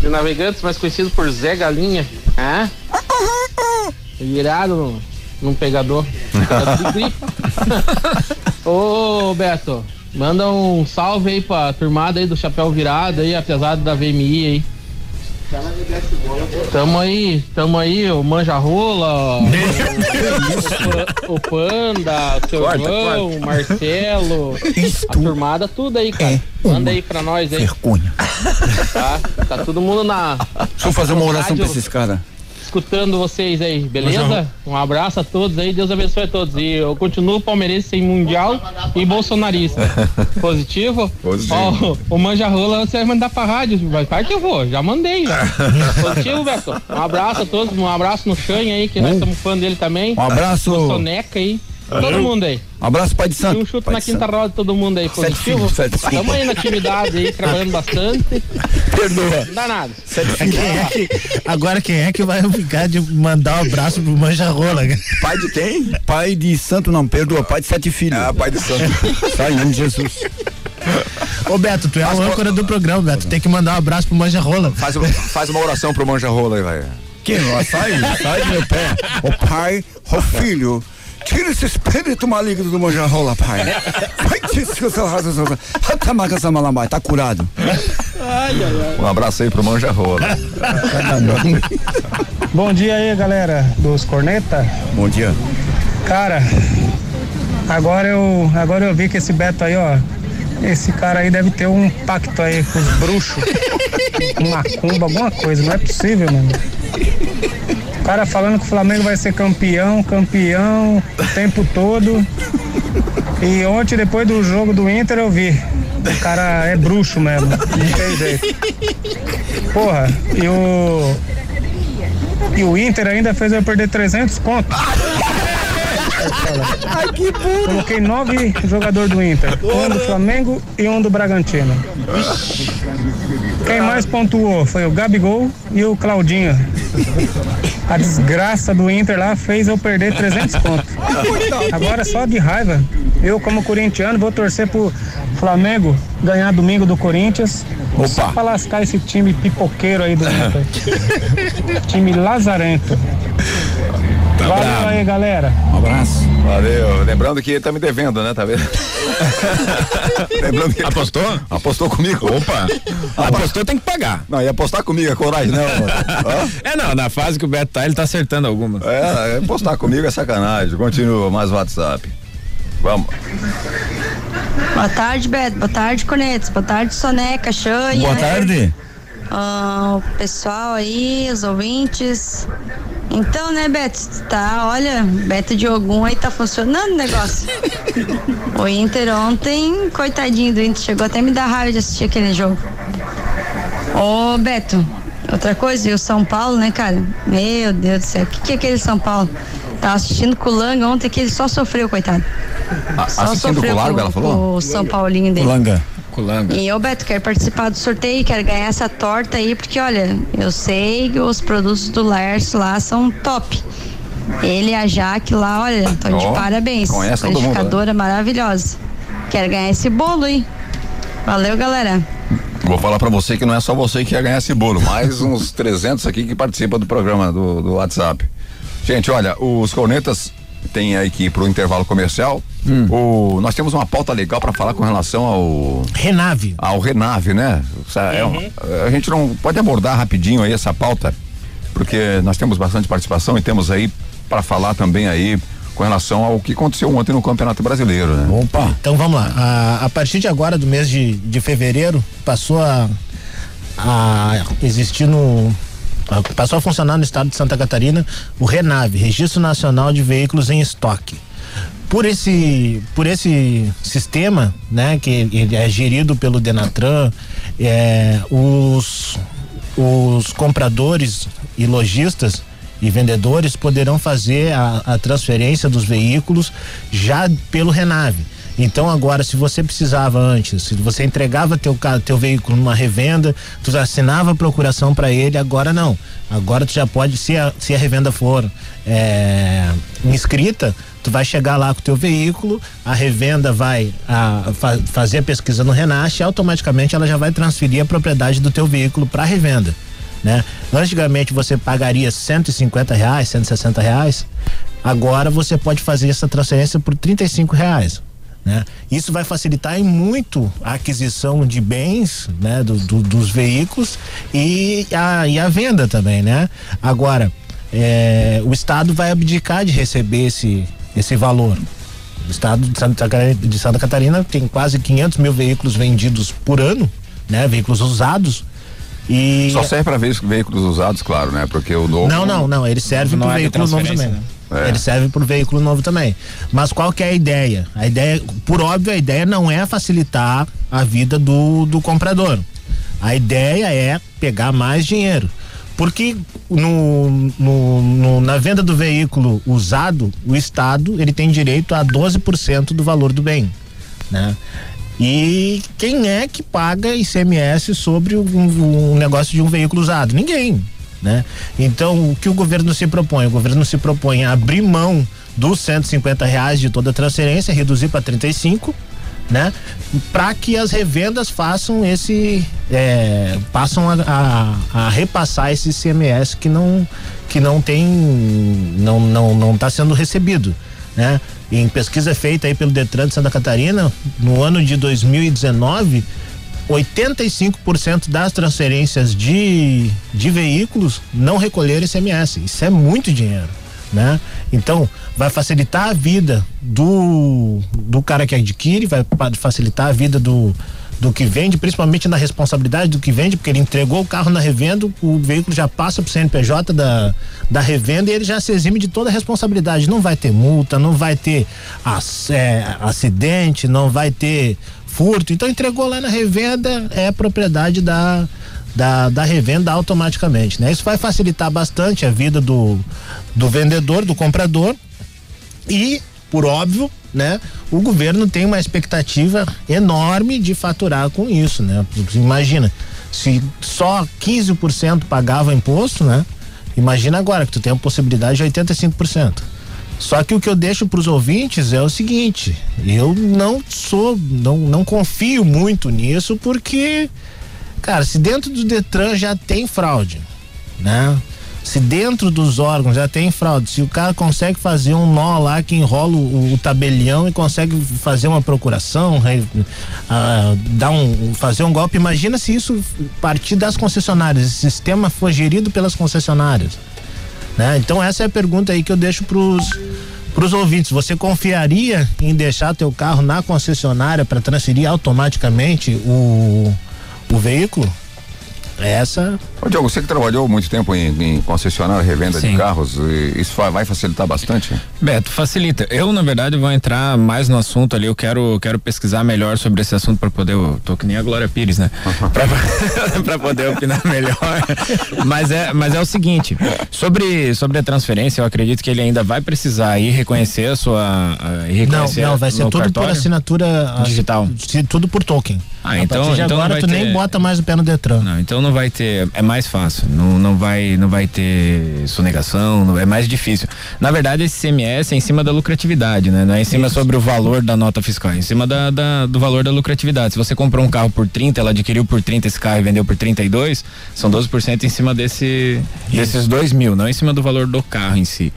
de Navegantes, mais conhecido por Zé Galinha. Ah? Virado num, num pegador. Ô, Beto, manda um salve aí pra turmada aí do Chapéu Virado aí, apesar da VMI aí. Tamo aí, tamo aí, o Manja Rola, o, o, Panda, o seu corta, João, o Marcelo, a turmada, tudo aí, cara. É Manda aí pra nós aí. Vergonha. Tá, tá todo mundo na. Deixa eu fazer uma oração pra esses caras escutando vocês aí, beleza? Um abraço a todos aí, Deus abençoe a todos. E eu continuo palmeirense sem mundial e bolsonarista. Positivo? Positivo. Ó, o Manja Rola você vai mandar pra rádio, vai, vai que eu vou, já mandei. Positivo, Beto? Um abraço a todos, um abraço no Xan aí, que nós estamos fã dele também. Um abraço. O Soneca aí. Todo mundo aí. Um abraço, Pai de Santo. E um chute na quinta roda, todo mundo aí. Positivo? Estamos aí na atividade aí, trabalhando bastante. Perdoa. Não dá nada. Quem é que, agora quem é que vai ficar de mandar um abraço pro Manja Rola? Pai de quem? Pai de santo não, perdoa, pai de sete filhos. Ah, pai de santo. Sai, em nome de Jesus. Ô Beto, tu é a âncora do programa, Beto. Tem que mandar um abraço pro Manja Rola. Faz, faz uma oração pro Manja Rola aí, vai. Quem? Sai, sai do meu pé. O pai, o filho Tira esse espírito maligno do Mojarola, pai. Vai Tá curado. Um abraço aí pro Manjarrola. Bom dia aí, galera dos Corneta. Bom dia. Cara, agora eu, agora eu vi que esse Beto aí, ó, esse cara aí deve ter um pacto aí com os bruxos, com macumba, alguma coisa, não é possível, mano. O cara falando que o Flamengo vai ser campeão, campeão, o tempo todo. E ontem, depois do jogo do Inter, eu vi. O cara é bruxo mesmo, não tem jeito. Porra, e o. E o Inter ainda fez eu perder 300 pontos. Ai, que burro. Coloquei nove jogadores do Inter. Um do Flamengo e um do Bragantino. Quem mais pontuou foi o Gabigol e o Claudinho. A desgraça do Inter lá fez eu perder 300 pontos. Agora só de raiva. Eu, como corintiano, vou torcer pro Flamengo ganhar domingo do Corinthians. Opa. Só pra lascar esse time pipoqueiro aí do Inter. time lazarento. Valeu bravo. aí, galera. Um abraço. Valeu. Lembrando que ele tá me devendo, né? Tá vendo? Lembrando que Apostou? Apostou comigo. Opa. Apostou tem que pagar. Não, ia apostar comigo, é coragem, não. É, não, na fase que o Beto tá, ele tá acertando algumas. É, é, apostar comigo é sacanagem. Continua, mais WhatsApp. Vamos. Boa tarde, Beto. Boa tarde, Conetes. Boa tarde, Soneca, Xanha. Boa tarde. Ah, o pessoal aí, os ouvintes. Então, né, Beto? Tá, olha, Beto de Ogum aí tá funcionando o negócio. o Inter ontem, coitadinho do Inter, chegou até a me dar raiva de assistir aquele jogo. Ô, Beto, outra coisa, e o São Paulo, né, cara? Meu Deus do céu, o que, que é aquele São Paulo? Tava assistindo com o Langa ontem que ele só sofreu, coitado. A- Só assistindo sofreu com o Largo, ela falou? O São Paulinho dele. Langa. Colanga. E ô Beto, quero participar do sorteio, quero ganhar essa torta aí, porque olha, eu sei que os produtos do Lércio lá são top. Ele e a Jaque lá, olha, estão de parabéns. conhece todo mundo, né? Maravilhosa. Quero ganhar esse bolo aí. Valeu, galera. Vou falar pra você que não é só você que ia ganhar esse bolo, mais uns 300 aqui que participa do programa do, do WhatsApp. Gente, olha, os cornetas têm aí que ir pro intervalo comercial. O, nós temos uma pauta legal pra falar com relação ao Renave. ao Renave, né? É uma- a gente não pode abordar rapidinho aí essa pauta, porque nós temos bastante participação e temos aí pra falar também aí com relação ao que aconteceu ontem no Campeonato Brasileiro, né? Opa. Então vamos lá. A, a partir de agora, do mês de, de fevereiro, passou a, a existir no. Passou a funcionar no estado de Santa Catarina o RENAVE, Registro Nacional de Veículos em Estoque. Por esse, por esse sistema, né, que ele é gerido pelo Denatran, é, os, os compradores e lojistas e vendedores poderão fazer a, a transferência dos veículos já pelo Renave. Então agora, se você precisava antes, se você entregava teu carro, teu veículo numa revenda, tu assinava a procuração para ele, agora não. Agora tu já pode, se a, se a revenda for é, inscrita, tu vai chegar lá com o teu veículo, a revenda vai a, fa- fazer a pesquisa no Renache e automaticamente ela já vai transferir a propriedade do teu veículo para revenda. Né? Antigamente você pagaria 150 reais, 160 reais. Agora você pode fazer essa transferência por 35 reais. Né? Isso vai facilitar em muito a aquisição de bens, né? do- do- dos veículos e a, e a venda também, né? Agora, é, o Estado vai abdicar de receber esse, esse valor. O Estado de Santa, de Santa Catarina tem quase 500 mil veículos vendidos por ano, né? Veículos usados. E Só serve para veículos usados, claro, né? Porque o novo. não, não, não. Ele serve para é de veículo novo transferência, também. né? É. Ele serve para veículo novo também. Mas qual que é a ideia? A ideia, por óbvio, a ideia não é facilitar a vida do, do comprador. A ideia é pegar mais dinheiro. Porque no, no- no- na venda do veículo usado, o Estado ele tem direito a 12% do valor do bem. Né? E quem é que paga ICMS sobre um, um negócio de um veículo usado? Ninguém. Né? Então, o que o governo se propõe? O governo se propõe a abrir mão dos 150 reais de toda transferência, reduzir para 35, né? Para que as revendas façam esse, é, passam a, a- a repassar esse ICMS que não, que não tem, não, não, não está sendo recebido, né? Em pesquisa feita aí pelo Detran de Santa Catarina, no ano de 2019, 85% das transferências de, de veículos não recolheram ICMS. Isso é muito dinheiro, né? Então, vai facilitar a vida do, do cara que adquire, vai facilitar a vida do, do que vende, principalmente na responsabilidade do que vende, porque ele entregou o carro na revenda, o veículo já passa pro CNPJ da, da revenda e ele já se exime de toda a responsabilidade. Não vai ter multa, não vai ter ac- é, acidente, não vai ter furto. Então entregou lá na revenda, é propriedade da, da, da revenda automaticamente. Né? Isso vai facilitar bastante a vida do, do vendedor, do comprador. E, por óbvio, né, o governo tem uma expectativa enorme de faturar com isso, né? Imagina, se só 15% pagava imposto, né? Imagina agora que tu tem a possibilidade de 85%. Só que o que eu deixo para os ouvintes é o seguinte: eu não sou, não, não confio muito nisso, porque, cara, se dentro do Detran já tem fraude, né? Se dentro dos órgãos já tem fraude, se o cara consegue fazer um nó lá que enrola o, o tabelião e consegue fazer uma procuração, re, ah, dar um, fazer um golpe, imagina se isso partir das concessionárias, esse sistema for gerido pelas concessionárias. Né? Então essa é a pergunta aí que eu deixo pros pros ouvintes, você confiaria em deixar teu carro na concessionária para transferir automaticamente o, o veículo? Essa. Ô, Diogo, você que trabalhou muito tempo em, em concessionária, revenda Sim. de carros, e isso vai, facilitar bastante? Beto, facilita. Eu, na verdade, vou entrar mais no assunto ali. Eu quero, quero pesquisar melhor sobre esse assunto para poder. Eu tô que nem a Glória Pires, né? Pra, pra poder opinar melhor. mas, é, mas é o seguinte: sobre, sobre a transferência, eu acredito que ele ainda vai precisar ir reconhecer a sua. a- ir Não, reconhecer não, vai ser tudo por cartório. assinatura Digital. se- Tudo por token. Ah, a então- partir de então não agora tu ter- nem bota mais o pé no Detran. Não, então não vai ter, é mais fácil, não, não vai não vai ter sonegação, não- é mais difícil. Na verdade, esse CMS é em cima da lucratividade, né? Não é em cima sobre o valor da nota fiscal, é em cima da, da- do valor da lucratividade. Se você comprou um carro por 30, ela adquiriu por 30 esse carro e vendeu por 32, são 12% em cima desse desses dois mil, não em cima do valor do carro em si.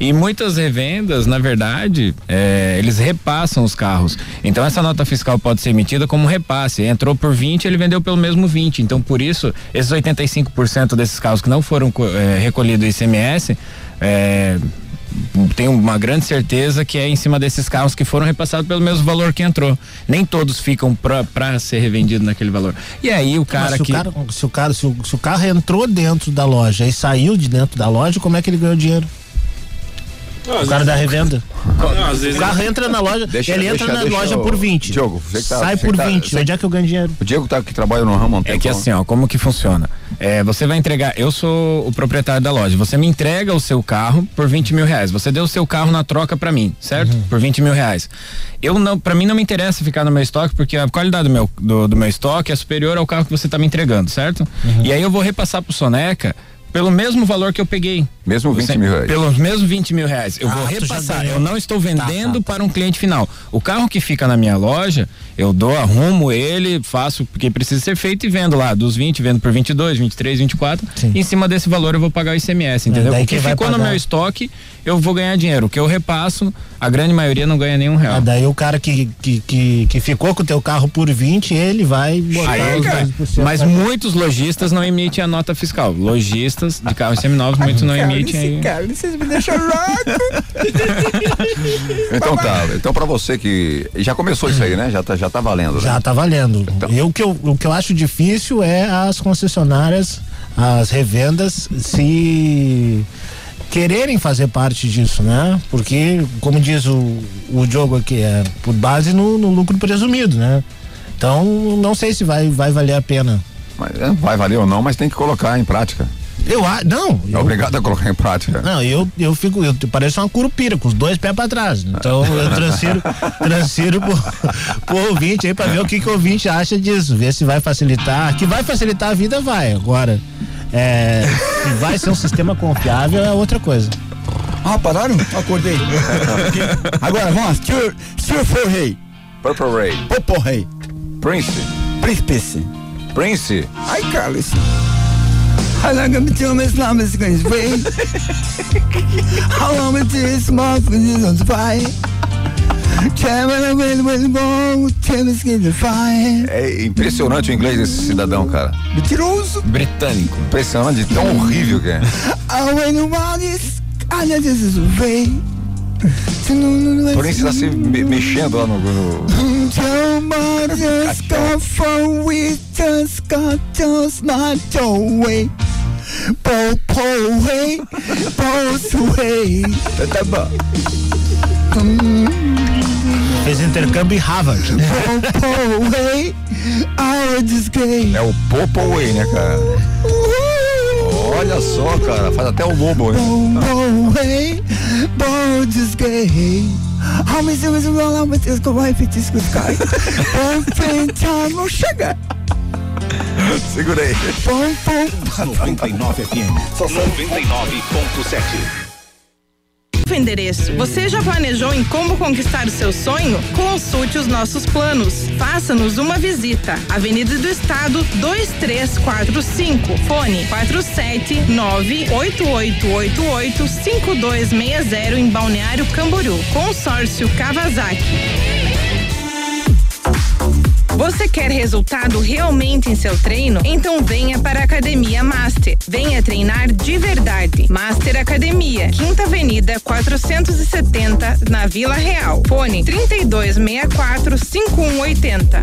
E muitas revendas, na verdade, é, eles repassam os carros. Então essa nota fiscal pode ser emitida como repasse. Entrou por 20, ele vendeu pelo mesmo 20. Então por isso, esses 85% desses carros que não foram é, recolhidos ICMS, é, tenho uma grande certeza que é em cima desses carros que foram repassados pelo mesmo valor que entrou. Nem todos ficam pra, pra ser revendido naquele valor. E aí o cara se, que. o cara, se, o cara, se, o, se o carro entrou dentro da loja e saiu de dentro da loja, como é que ele ganhou dinheiro? O cara da revenda. o carro entra na loja, Deixa- ele entra deixa- na deixa loja o- por 20. Diogo, você que tá- sai você por que tá- 20. você- Onde é que eu ganho dinheiro? O Diego tá, que trabalha no ramo É que assim, ó, como que funciona? É, você vai entregar, eu sou o proprietário da loja, você me entrega o seu carro por 20 mil reais. Você deu o seu carro na troca pra mim, certo? Por 20 mil reais. Eu não, para mim não me interessa ficar no meu estoque, porque a qualidade do meu, do, do meu estoque é superior ao carro que você tá me entregando, certo? E aí eu vou repassar pro Soneca pelo mesmo valor que eu peguei. Mesmo 20 Você- mil reais. Pelos mesmos 20 mil reais. Eu Ah, vou repassar. Eu não estou vendendo para um cliente final. O carro que fica na minha loja, eu dou, arrumo ele, faço porque precisa ser feito e vendo lá. Dos 20, vendo por 22, 23, 24. Em cima desse valor eu vou pagar o ICMS, entendeu? o que ficou no pagar? meu estoque, eu vou ganhar dinheiro. O que eu repasso, a grande maioria não ganha nenhum real. Ah, daí o cara que, que, que, que ficou com o teu carro por 20, ele vai botar Aí, os cara, 10%. mas muitos lojistas não emitem a nota fiscal. Lojistas de carros seminovos, muitos não emitem aí. Cara, vocês me deixam louco. Então tá, então pra você que. Já começou isso aí, né? Já tá, já tá valendo, né? Já tá valendo. Eu, o, que eu, o que eu acho difícil é as concessionárias, as revendas se quererem fazer parte disso, né? Porque, como diz o, o Diogo aqui, é por base no, no lucro presumido, né? Então, não sei se vai, vai valer a pena. Mas, é, vai valer ou não, mas tem que colocar em prática. Eu acho, não. É obrigado a colocar em prática. Não, eu, eu fico, eu pareço uma curupira, com os dois pés pra trás. Então eu transfiro, transfiro pro, pro ouvinte aí pra ver o que, que o ouvinte acha disso, ver se vai facilitar. Que vai facilitar a vida, vai. Agora, é, se vai ser um sistema confiável é outra coisa. Ah, pararam? Acordei. Agora, vamos. Sr. Sr. For Rei. Purple Ray. Popo Rei. Prince. Príncipe. Prince. Ai, Carlos. How long have been this love is going to rain? How long it is month when you don't buy? Travel will go, tell us get the fire. É impressionante o inglês desse cidadão, cara. Mentiroso. Britânico. Impressionante, tão horrível que é. I went I this is rain. Prince tá se me- mexendo lá no. no- got with just got just not away. Popo way, post away. Tá bom. Fez intercâmbio em Harvard. Popo way, I just gay. É o Popo Way, né, cara? Olha só, cara, faz até o bobo, né? Popo way, bo just gay. How many things roll out with this guy? Bom time, chega. Segura aí. Bom, bom. 99 FM. 99.7. endereço. Você já planejou em como conquistar o seu sonho? Consulte os nossos planos. Faça-nos uma visita. Avenida do Estado 2345. Fone 47988885260 em Balneário Camboriú. Consórcio Kawasaki. Você quer resultado realmente em seu treino? Então venha para a Academia Master. Venha treinar de verdade. Master Academia, Quinta Avenida 470, na Vila Real. Fone 3264 5180.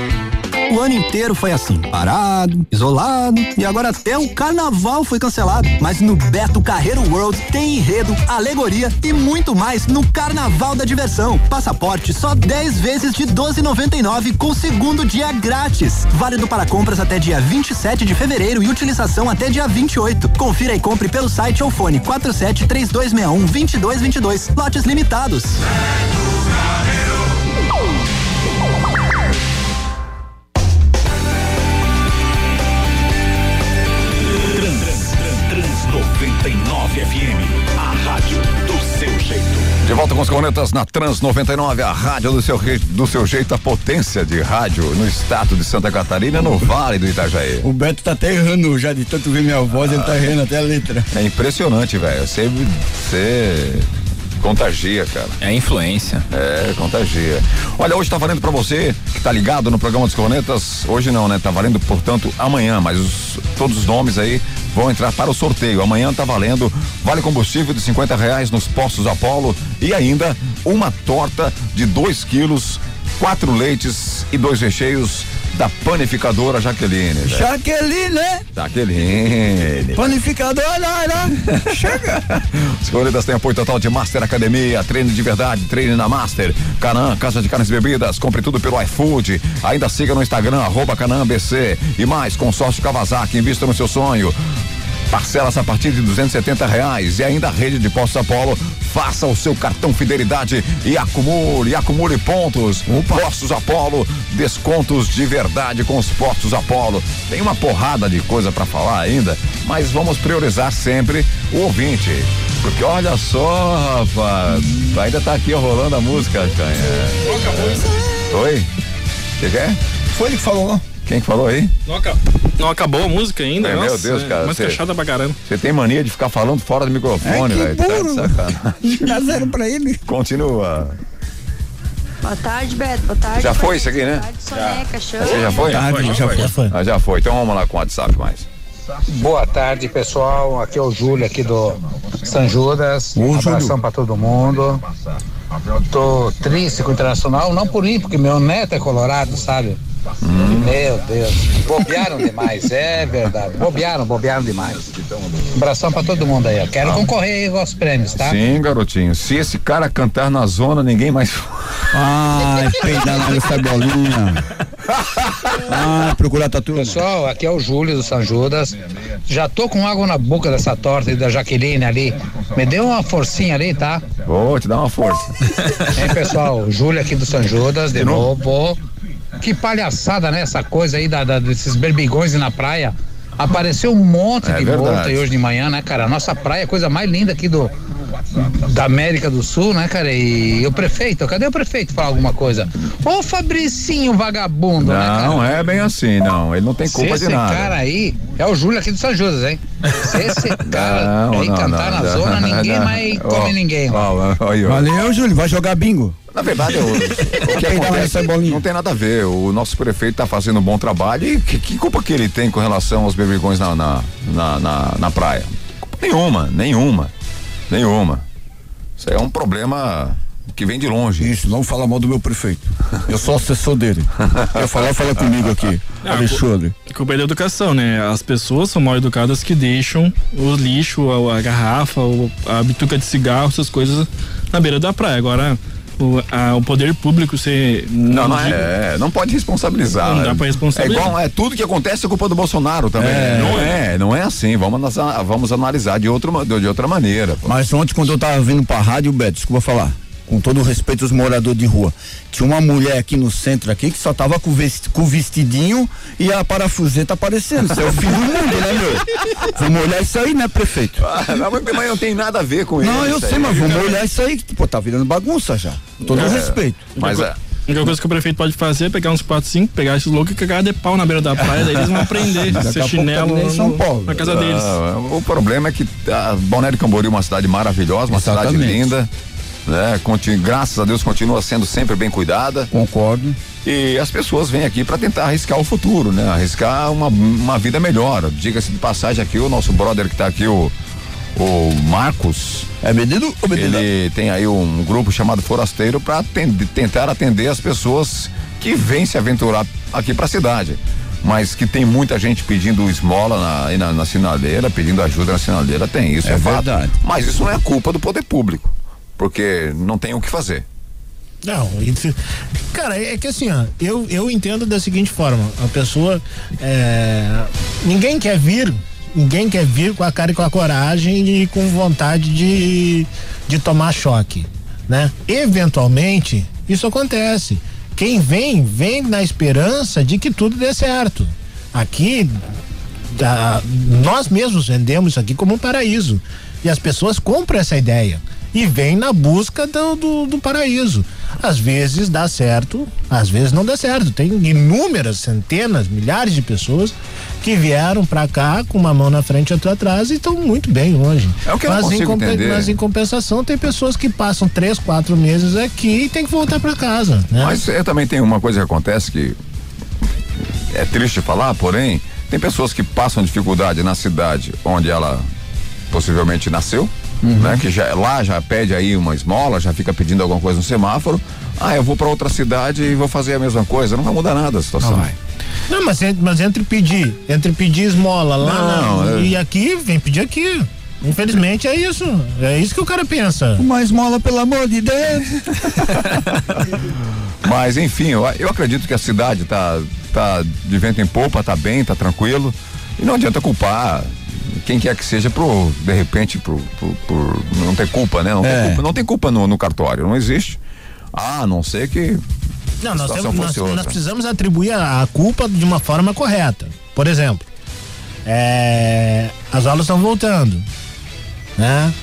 O ano inteiro foi assim, parado, isolado e agora até o carnaval foi cancelado. Mas no Beto Carreiro World tem enredo, alegoria e muito mais no Carnaval da Diversão. Passaporte só 10 vezes de 12,99 com segundo dia grátis. Válido para compras até dia 27 de fevereiro e utilização até dia 28. Confira e compre pelo site ou fone 47 3261 2222. Lotes limitados. Trans, De volta com os cornetas na Trans 99, a rádio do seu, do seu jeito, a potência de rádio no estado de Santa Catarina, no Vale do Itajaí. O Beto tá até errando já, de tanto ver minha voz, ele tá errando até a letra. É impressionante, velho. Você, você contagia, cara. É influência. É, contagia. Olha, hoje tá valendo pra você que tá ligado no programa dos cornetas. Hoje não, né? Tá valendo, portanto, amanhã, mas os- todos os nomes aí vão entrar para o sorteio. Amanhã tá valendo. Vale combustível de 50 reais nos postos Apollo. E ainda uma torta de 2 quilos, quatro leites e dois recheios da panificadora Jaqueline. velho. Jaqueline, né? Jaqueline. Panificadora, né? Chega. Os corridas têm apoio total de Master Academia, treino de verdade, treine na Master. Canã, Casa de Carnes e Bebidas, compre tudo pelo iFood. Ainda siga no Instagram, arroba Canã BC. E mais, consórcio Kawasaki, invista no seu sonho. Parcelas a partir de 270 reais e ainda a rede de postos Apolo. Faça o seu cartão fidelidade e acumule, acumule pontos. Postos Apolo, descontos de verdade com os postos Apolo. Tem uma porrada de coisa para falar ainda, mas vamos priorizar sempre o ouvinte. Porque olha só, rapaz, ainda tá aqui rolando a música, Canha. Oi? O que, que é? Foi ele que falou. Quem que falou aí? Não, aca- não acabou a música ainda? É, meu Nossa, Deus, cara, Mas fechada pra caramba. Você tem mania de ficar falando fora do microfone, É, velho. Tá de burro. sacanagem. Dá zero pra ele. Continua. Boa tarde, Beto. Boa tarde. Já foi isso aqui, né? Boa tarde, Soneca, show. Você já foi? Já foi, já foi. Já foi. Ah, já foi. Então vamos lá com o WhatsApp mais. Boa tarde, pessoal. Aqui é o Júlio aqui do São Judas. Um abração pra todo mundo. Tô triste com o Internacional, não por mim, porque meu neto é colorado, sabe? Meu Deus, bobearam demais, é verdade. Bobearam, bobearam demais. Um abração pra todo mundo aí, ó. Quero concorrer aí aos prêmios, tá? Sim, garotinho. Se esse cara cantar na zona, ninguém mais. Ai, peidar na essa bolinha. Ah, procurar tatu. Pessoal, aqui é o Júlio do São Judas. Já tô com água na boca dessa torta aí da Jaqueline ali. Me deu uma forcinha ali, tá? Vou te dar uma força. Hein, pessoal? Júlio aqui do São Judas, de novo. Que palhaçada, né? Essa coisa aí da, da- desses berbigões na praia. Apareceu um monte É de verdade. volta aí hoje de manhã, né, cara? Nossa praia é a coisa mais linda aqui do da América do Sul, né, cara? E o prefeito, cadê o prefeito falar alguma coisa? Ô Fabricinho vagabundo, né, cara? Não é bem assim, não. Ele não tem Se culpa esse de nada. cara aí é o Júlio aqui do São Judas, hein? Se esse cara Não, aí não, cantar não, na não, zona, ninguém não. mais come ninguém. ó, ó, aí, ó. Valeu, Júlio. Vai jogar bingo. Na verdade, o, o que Peidar acontece não tem nada a ver. O nosso prefeito está fazendo um bom trabalho e que, que culpa que ele tem com relação aos bebigões na, na, na, na, na praia? Nenhuma, nenhuma, nenhuma. Isso aí é um problema que vem de longe. Isso, não fala mal do meu prefeito. Eu sou assessor dele. Quer falar, fala comigo aqui. Ah, Alexandre. A culpa é da educação, né? As pessoas são mal educadas que deixam o lixo, a, a garrafa, a bituca de cigarro, essas coisas na beira da praia. Agora, o, a- o poder público, você. Não, não é, não pode responsabilizar. Não dá pra responsabilizar. É igual, é tudo que acontece é culpa do Bolsonaro também. É. Não é, não é assim. Vamos, analisar- vamos analisar de, outro, de outra maneira. pô. Mas ontem, quando eu tava vindo pra rádio, Beto, desculpa falar. Com todo o respeito aos moradores de rua. Tinha uma mulher aqui no centro aqui que só tava com, vesti- com o vestidinho e a parafuseta aparecendo. Isso é o fim do mundo, né, meu? Vamos olhar isso aí, né, prefeito? Ah, não, mas mas não tem nada a ver com isso. Não, eu sei, mas vamos olhar isso aí, que pô, tá virando bagunça já. Com todo É. o respeito. Mas é. A única coisa que o prefeito pode fazer é pegar uns 4, 5, pegar esses loucos e cagar de pau na beira da praia, daí eles vão aprender a chinelo tá nem no- São Paulo. na casa deles. Ah, o problema é que a Balneário Camboriú é uma cidade maravilhosa, uma cidade Exatamente. linda. Né? Conti- graças a Deus continua sendo sempre bem cuidada. Concordo. E as pessoas vêm aqui para tentar arriscar o futuro, né? Arriscar uma, uma vida melhor. Diga-se de passagem aqui, o nosso brother que tá aqui, o, o Marcos. É medido ou medido? Ele tem aí um grupo chamado Forasteiro para tentar atender as pessoas que vêm se aventurar aqui para a cidade. Mas que tem muita gente pedindo esmola na, na, na sinaleira, pedindo ajuda na sinaleira, tem isso, é, É fato. verdade. Mas isso não é culpa do poder público, porque não tem o que fazer. Não, cara, é que assim, ó, eu, eu entendo da seguinte forma, a pessoa, é, ninguém quer vir, ninguém quer vir com a cara e com a coragem e com vontade de, de tomar choque, né? Eventualmente, isso acontece. Quem vem, vem na esperança de que tudo dê certo. Aqui, da- nós mesmos vendemos isso aqui como um paraíso. E as pessoas compram essa ideia e vêm na busca do, do, do paraíso. Às vezes dá certo, às vezes não dá certo. Tem inúmeras, centenas, milhares de pessoas que vieram pra cá com uma mão na frente e outra atrás e estão muito bem hoje. É o que eu não mas, em consigo entender. mas em compensação tem pessoas que passam três, quatro meses aqui e tem que voltar pra casa. Né? Mas eu também tem uma coisa que acontece que é triste falar, porém, tem pessoas que passam dificuldade na cidade onde ela possivelmente nasceu, né? Que já lá já pede aí uma esmola, já fica pedindo alguma coisa no semáforo. Ah, eu vou para outra cidade e vou fazer a mesma coisa. Não vai mudar nada a situação. Não, mas, en- mas entre pedir, entre pedir esmola lá Não, na- é- e aqui, vem pedir aqui. Infelizmente é isso. É isso que o cara pensa. Uma esmola, pelo amor de Deus. Mas enfim, eu, eu acredito que a cidade tá, tá de vento em popa, tá bem, tá tranquilo. E não adianta culpar quem quer que seja por, de repente, por, por- por não ter culpa, né? Não, É. tem, culpa, não tem culpa no, no cartório, não existe. Ah, a não ser que. Não, nós, temos, nós, nós precisamos atribuir a, a culpa de uma forma correta. Por exemplo, é, as aulas estão voltando, né?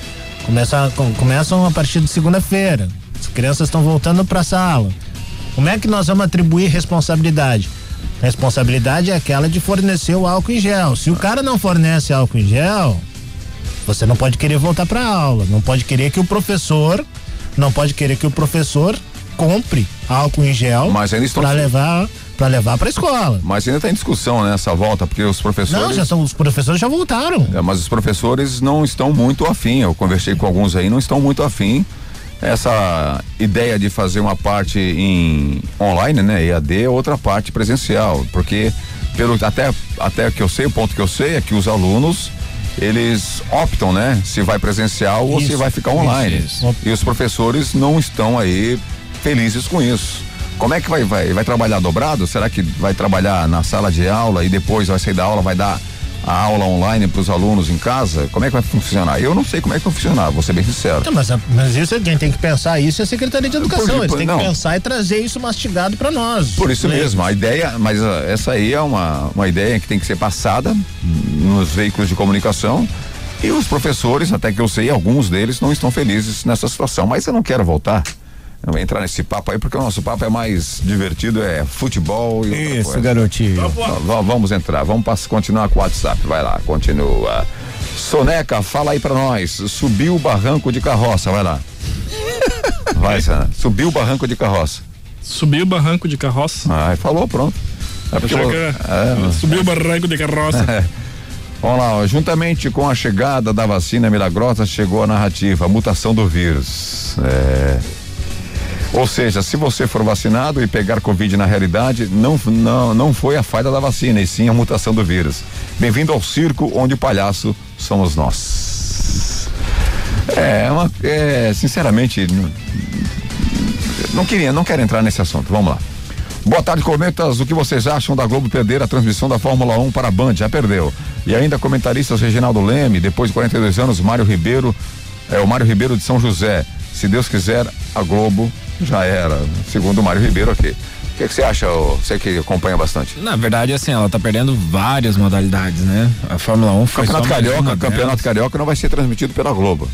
Começa, com- começam a partir de segunda-feira. As crianças estão voltando para a sala. Como é que nós vamos atribuir responsabilidade? Responsabilidade é aquela de fornecer o álcool em gel. Se o cara não fornece álcool em gel, você não pode querer voltar para aula. Não pode querer que o professor, não pode querer que o professor compre álcool em gel para levar para levar para escola. Mas ainda está em discussão né, essa volta, porque os professores. Não, já são os professores já voltaram. É, mas os professores não estão muito afim. Eu conversei com alguns aí, não estão muito afim. Essa ideia de fazer uma parte em online, né, EAD, outra parte presencial, porque pelo até até que eu sei, o ponto que eu sei é que os alunos eles optam, né, se vai presencial ou se Isso, vai ficar isso, online. isso. E os professores não estão aí felizes com isso. Como é que vai, vai, vai trabalhar dobrado? Será que vai trabalhar na sala de aula e depois vai sair da aula, vai dar a aula online para os alunos em casa? Como é que vai funcionar? Eu não sei como é que vai funcionar, vou ser bem sincero. Não, mas, mas isso quem tem que pensar isso é a Secretaria de Educação. Por- Eles por- têm não. que pensar e trazer isso mastigado para nós. Por isso né? mesmo, a ideia, mas ah, essa aí é uma, uma ideia que tem que ser passada nos veículos de comunicação. E os professores, até que eu sei, alguns deles não estão felizes nessa situação. Mas eu não quero voltar. Entrar nesse papo aí, porque o nosso papo é mais divertido, é futebol e outra Isso, coisa. garotinho. Va- Vamos entrar, vamos continuar com o WhatsApp, vai lá, continua. Soneca, fala aí pra nós, subiu o barranco de carroça, vai lá. Vai, Sana, subiu o barranco de carroça. Subiu o barranco de carroça. Ah, falou, pronto. É porque eu- é, Subiu o barranco de carroça. É. Vamos lá, ó, juntamente com a chegada da vacina milagrosa, chegou a narrativa, a mutação do vírus. É. Ou seja, se você for vacinado e pegar Covid na realidade, não, não, não foi a falha da vacina, e sim a mutação do vírus. Bem-vindo ao circo onde o palhaço somos nós. É, uma, é sinceramente, não, queria, não quero entrar nesse assunto. Vamos lá. Boa tarde, Cometas. O que vocês acham da Globo perder a transmissão da Fórmula 1 para a Band? Já perdeu. E ainda comentaristas Reginaldo Leme, depois de 42 anos, Mário Ribeiro, é o Mário Ribeiro de São José. Se Deus quiser, a Globo já era, segundo o Mário Ribeiro aqui. O que, que você acha, você que acompanha bastante? Na verdade, assim, ela tá perdendo várias modalidades, né? A Fórmula 1 foi Campeonato Carioca, Campeonato delas. Carioca não vai ser transmitido pela Globo.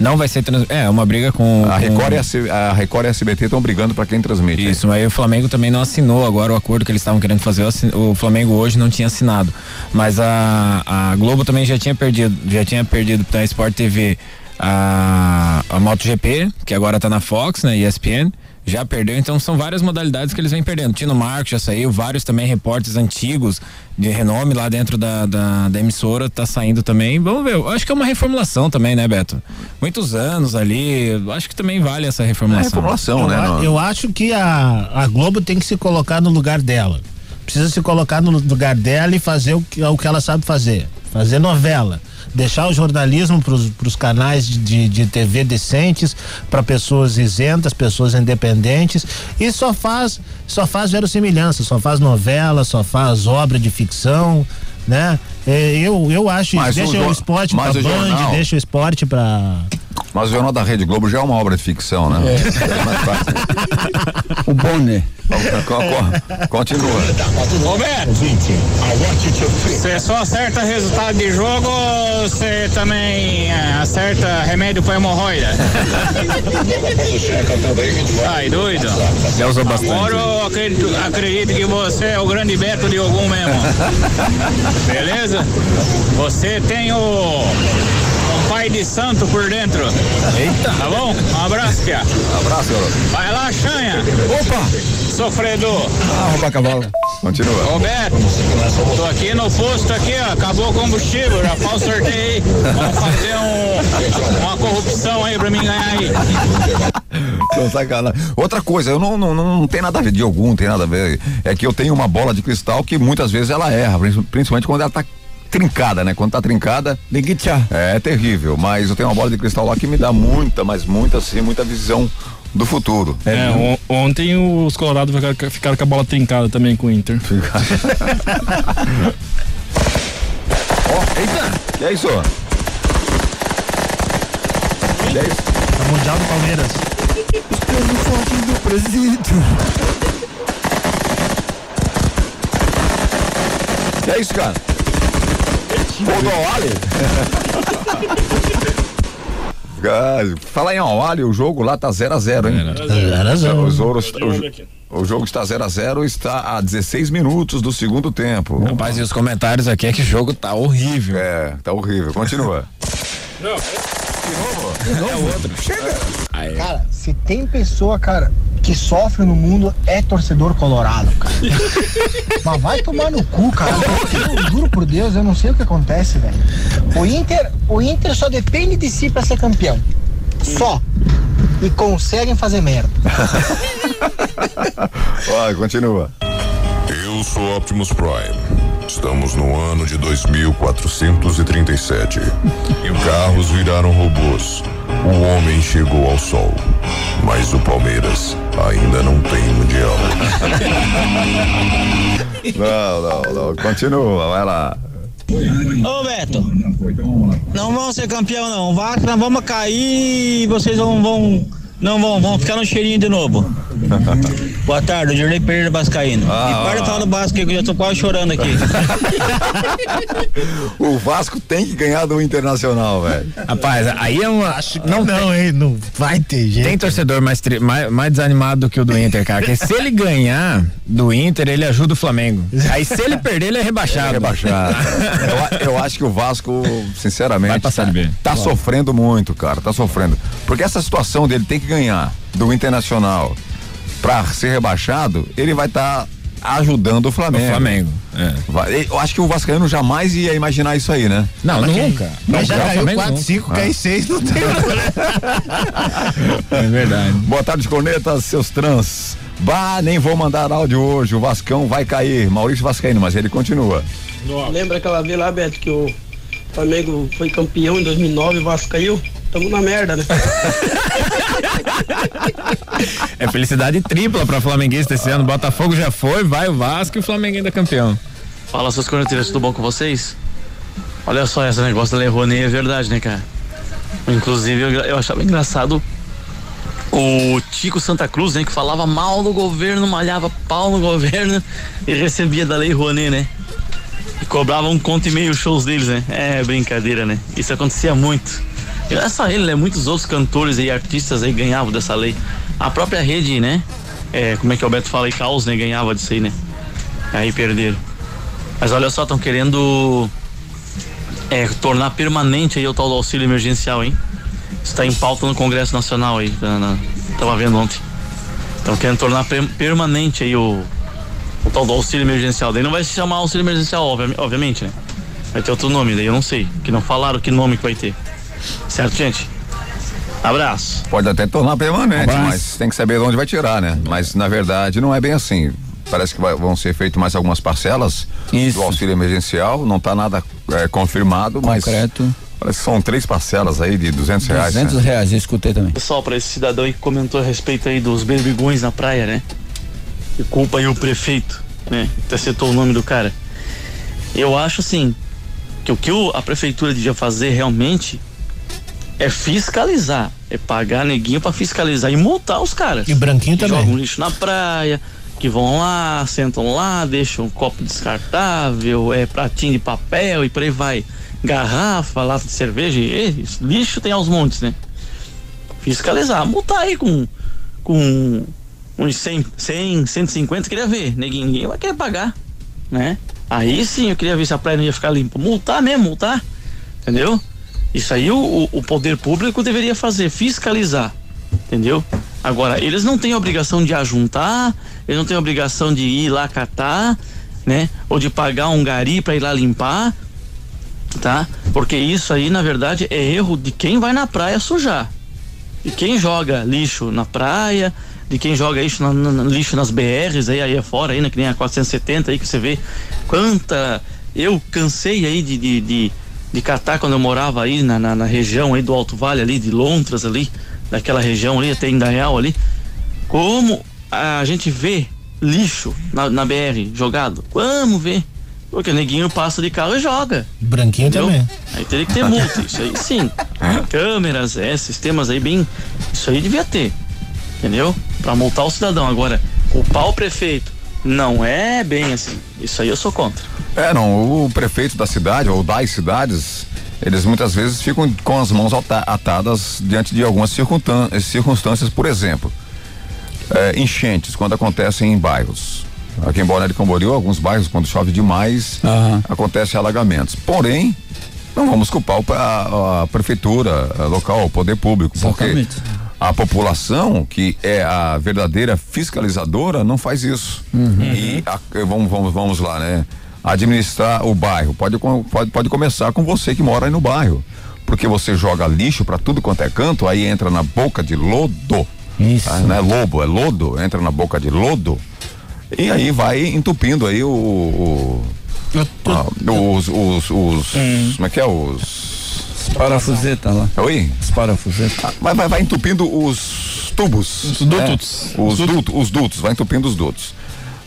Não vai ser trans... É, uma briga com. A com- Record, e a, a Record e a SBT estão brigando para quem transmite. Isso, mas o Flamengo também não assinou agora o acordo que eles estavam querendo fazer. O Flamengo hoje não tinha assinado. Mas a, a Globo também já tinha perdido, já tinha perdido pra Sport TV a, a MotoGP, que agora tá na Fox, né? ESPN. Já perdeu, então são várias modalidades que eles vêm perdendo. Tino Marcos já saiu, vários também repórteres antigos de renome lá dentro da, da, da emissora tá saindo também. Vamos ver, eu acho que é uma reformulação também, né, Beto? Muitos anos ali, eu acho que também vale essa reformulação. eu, a- eu acho que a, a Globo tem que se colocar no lugar dela. Precisa se colocar no lugar dela e fazer o que, o que ela sabe fazer. Fazer novela. Deixar o jornalismo para os canais de, de, TV decentes, para pessoas isentas, pessoas independentes. E só faz, só faz verossimilhança, só faz novela, só faz obra de ficção. Né? É, Eu, eu acho Mas isso. o Deixa o, jo- esporte o Band, jornal- deixa o esporte pra. Mas o Jornal da Rede Globo já é uma obra de ficção, né? O Bonner. Continua. Roberto, você só acerta resultado de jogo ou você também é, acerta remédio para hemorroida? Ai, doido. Já usou bastante. Agora eu acredito, acredito que você é o grande Beto de algum mesmo. Beleza? Você tem o. Um pai de santo por dentro. Eita! Tá bom? Um abraço, Pia. abraço, garoto. Vai lá, Chanha. Opa! Sofredor. Ah, roubar cavalo. Continua. Roberto, tô aqui no posto aqui, ó, acabou o combustível, já faz o sorteio aí. Vamos fazer um, uma corrupção aí pra mim ganhar aí. Outra coisa, eu não, não, não, não tem nada a ver de algum, não tem nada a ver. É que eu tenho uma bola de cristal que muitas vezes ela erra, princi- principalmente quando ela tá trincada, né? Quando tá trincada. É terrível, mas eu tenho uma bola de cristal lá que me dá muita, mas muita, assim, muita visão do futuro. É, on- ontem os Colorados ficaram, ficaram com a bola trincada também com o Inter. Eita! Que é isso? Que é isso? É Mundial do Palmeiras. do presídio. Que é isso, cara? Gol do Awali? Ah, Fala em Awali, o jogo lá tá 0x0, hein? 0 a 0. Os ouros- o, jo- o jogo está 0x0 está a 16 minutos do segundo tempo. Rapaz, e os comentários aqui é que o jogo tá horrível. É, tá horrível. Continua. É o outro. Chega. Cara, se tem pessoa, cara, que sofre no mundo é torcedor colorado, cara. Mas vai tomar no cu, cara. Eu juro por Deus, eu não sei o que acontece, velho. O Inter, o Inter só depende de si pra ser campeão. Só. E conseguem fazer merda. Vai, continua. Eu sou Optimus Prime. Estamos no ano de 2437. Carros viraram robôs. O homem chegou ao sol. Mas o Palmeiras ainda não tem mundial. Não, não, não. Continua, vai lá. Ô Beto, não vão ser campeão não. Vasco, nós vamos cair e vocês vão, vão, não vão, vão ficar no cheirinho de novo. Boa tarde, Jornei Pereira Vascaíno. Ah, e para de falar do Vasco que eu já tô quase chorando aqui. O Vasco tem que ganhar do Internacional, velho. Rapaz, aí é uma. Não, não, hein? Não vai ter jeito. Tem torcedor mais, tri- mais, mais desanimado do que o do Inter, cara. Porque se ele ganhar do Inter, ele ajuda o Flamengo. Aí se ele perder, ele é rebaixado. rebaixado. eu, eu acho que o Vasco, sinceramente, Vai passar de B. tá sofrendo muito, cara. Tá sofrendo. Porque essa situação dele tem que ganhar do Internacional pra ser rebaixado, ele vai estar ajudando o Flamengo. O Flamengo, é. Vai- Eu acho que o Vascaíno jamais ia imaginar isso aí, né? Não, Mas nunca. Mas já Não, caiu Flamengo 4, não. 5, Ah. cai 6, não tem É verdade. Boa tarde, cornetas, seus trans. Bah, nem vou mandar áudio hoje, o Vascão vai cair. Maurício Vascaíno, mas ele continua. Lembra aquela vez lá, Beto, que o Flamengo foi campeão em 2009 e o Vasco caiu? Tamo na merda, né? É felicidade tripla pra flamenguista esse ano. Botafogo já foi, vai o Vasco e o Flamengo ainda é campeão. Fala, seus corneteiros, tudo bom com vocês? Olha só, esse negócio da Lei Rouanet é verdade, né, cara? Inclusive, eu, eu achava engraçado o Tico Santa Cruz, né, que falava mal do governo, malhava pau no governo e recebia da Lei Rouanet, né? E cobrava um conto e meio shows deles, né? É brincadeira, né? Isso acontecia muito. Não é só ele, né? Muitos outros cantores e artistas aí ganhavam dessa lei. A própria rede, né? É, como é que o Beto fala aí, Caos, né? Ganhava disso aí, né? Aí perderam. Mas olha só, estão querendo é, tornar permanente aí o tal do auxílio emergencial, hein? Está em pauta no Congresso Nacional aí, na- na- tava vendo ontem. Estão querendo tornar per- permanente aí o, o tal do auxílio emergencial. Daí não vai se chamar auxílio emergencial, obvi- obviamente, né? Vai ter outro nome, daí eu não sei. Que não falaram que nome que vai ter. Certo, gente? Abraço. Pode até tornar permanente, Abraço. mas tem que saber de onde vai tirar, né? Mas na verdade não é bem assim. Parece que vai- vão ser feitas mais algumas parcelas do auxílio emergencial. Não está nada é, confirmado, mas Concreto. parece que são três parcelas aí de 200 reais. 200 né? reais, eu escutei também. Pessoal, para esse cidadão aí que comentou a respeito aí dos berbigões na praia, né? E culpa aí o prefeito, né? Até citou o nome do cara. Eu acho assim, que o que a prefeitura devia fazer realmente é fiscalizar, é pagar neguinho pra fiscalizar e multar os caras. E branquinho que também. Jogam lixo na praia, que vão lá, sentam lá, deixam um copo descartável, é pratinho de papel e por aí vai. Garrafa, lata de cerveja, e, lixo tem aos montes, né? Fiscalizar, multar aí com com uns 100, 100 150, queria ver, neguinho, ninguém vai querer pagar, né? Aí sim eu queria ver se a praia não ia ficar limpa. Multar mesmo, multar, entendeu? Isso aí o, o- poder público deveria fazer, fiscalizar, entendeu? Agora, eles não têm obrigação de ajuntar, eles não têm obrigação de ir lá catar, né? Ou de pagar um gari para ir lá limpar, tá? Porque isso aí, na verdade, é erro de quem vai na praia sujar. De quem joga lixo na praia, de quem joga lixo, na- na- lixo nas BRs aí, aí fora, aí, né, que nem a 470 aí que você vê quanta. Eu cansei aí de, de, de, de catar quando eu morava aí na, na, na região aí do Alto Vale ali, de Lontras ali, daquela região ali, até Indaial ali. Como a gente vê lixo na, na BR jogado. Vamos ver. Porque o neguinho passa de carro e joga. Branquinho Entendeu? também. Aí teria que ter multa, isso aí sim. Câmeras, é, sistemas aí bem. Isso aí devia ter. Entendeu? Pra multar o cidadão. Agora, culpar o prefeito não é bem assim. Isso aí eu sou contra. É, não, o prefeito da cidade ou das cidades, eles muitas vezes ficam com as mãos ata- atadas diante de algumas circunstân- circunstâncias, por exemplo, é, enchentes, quando acontecem em bairros. Aqui em Balneário Camboriú, alguns bairros, quando chove demais, acontecem alagamentos. Porém, não vamos culpar a, a prefeitura a local, o poder público, porque a população, que é a verdadeira fiscalizadora, não faz isso. E a- vamos, vamos, vamos lá, né? Administrar o bairro pode, pode, pode começar com você que mora aí no bairro. Porque você joga lixo para tudo quanto é canto, aí entra na boca de lodo. Isso. não é lobo, é lodo, entra na boca de lodo. E aí vai entupindo aí o. o- ah, os, os, os como é que é? Os. Parafuseta lá. Oi? Os parafuseta. Vai, vai, vai entupindo os tubos. Os dutos. né? Os, dutos, os dutos, vai entupindo os dutos.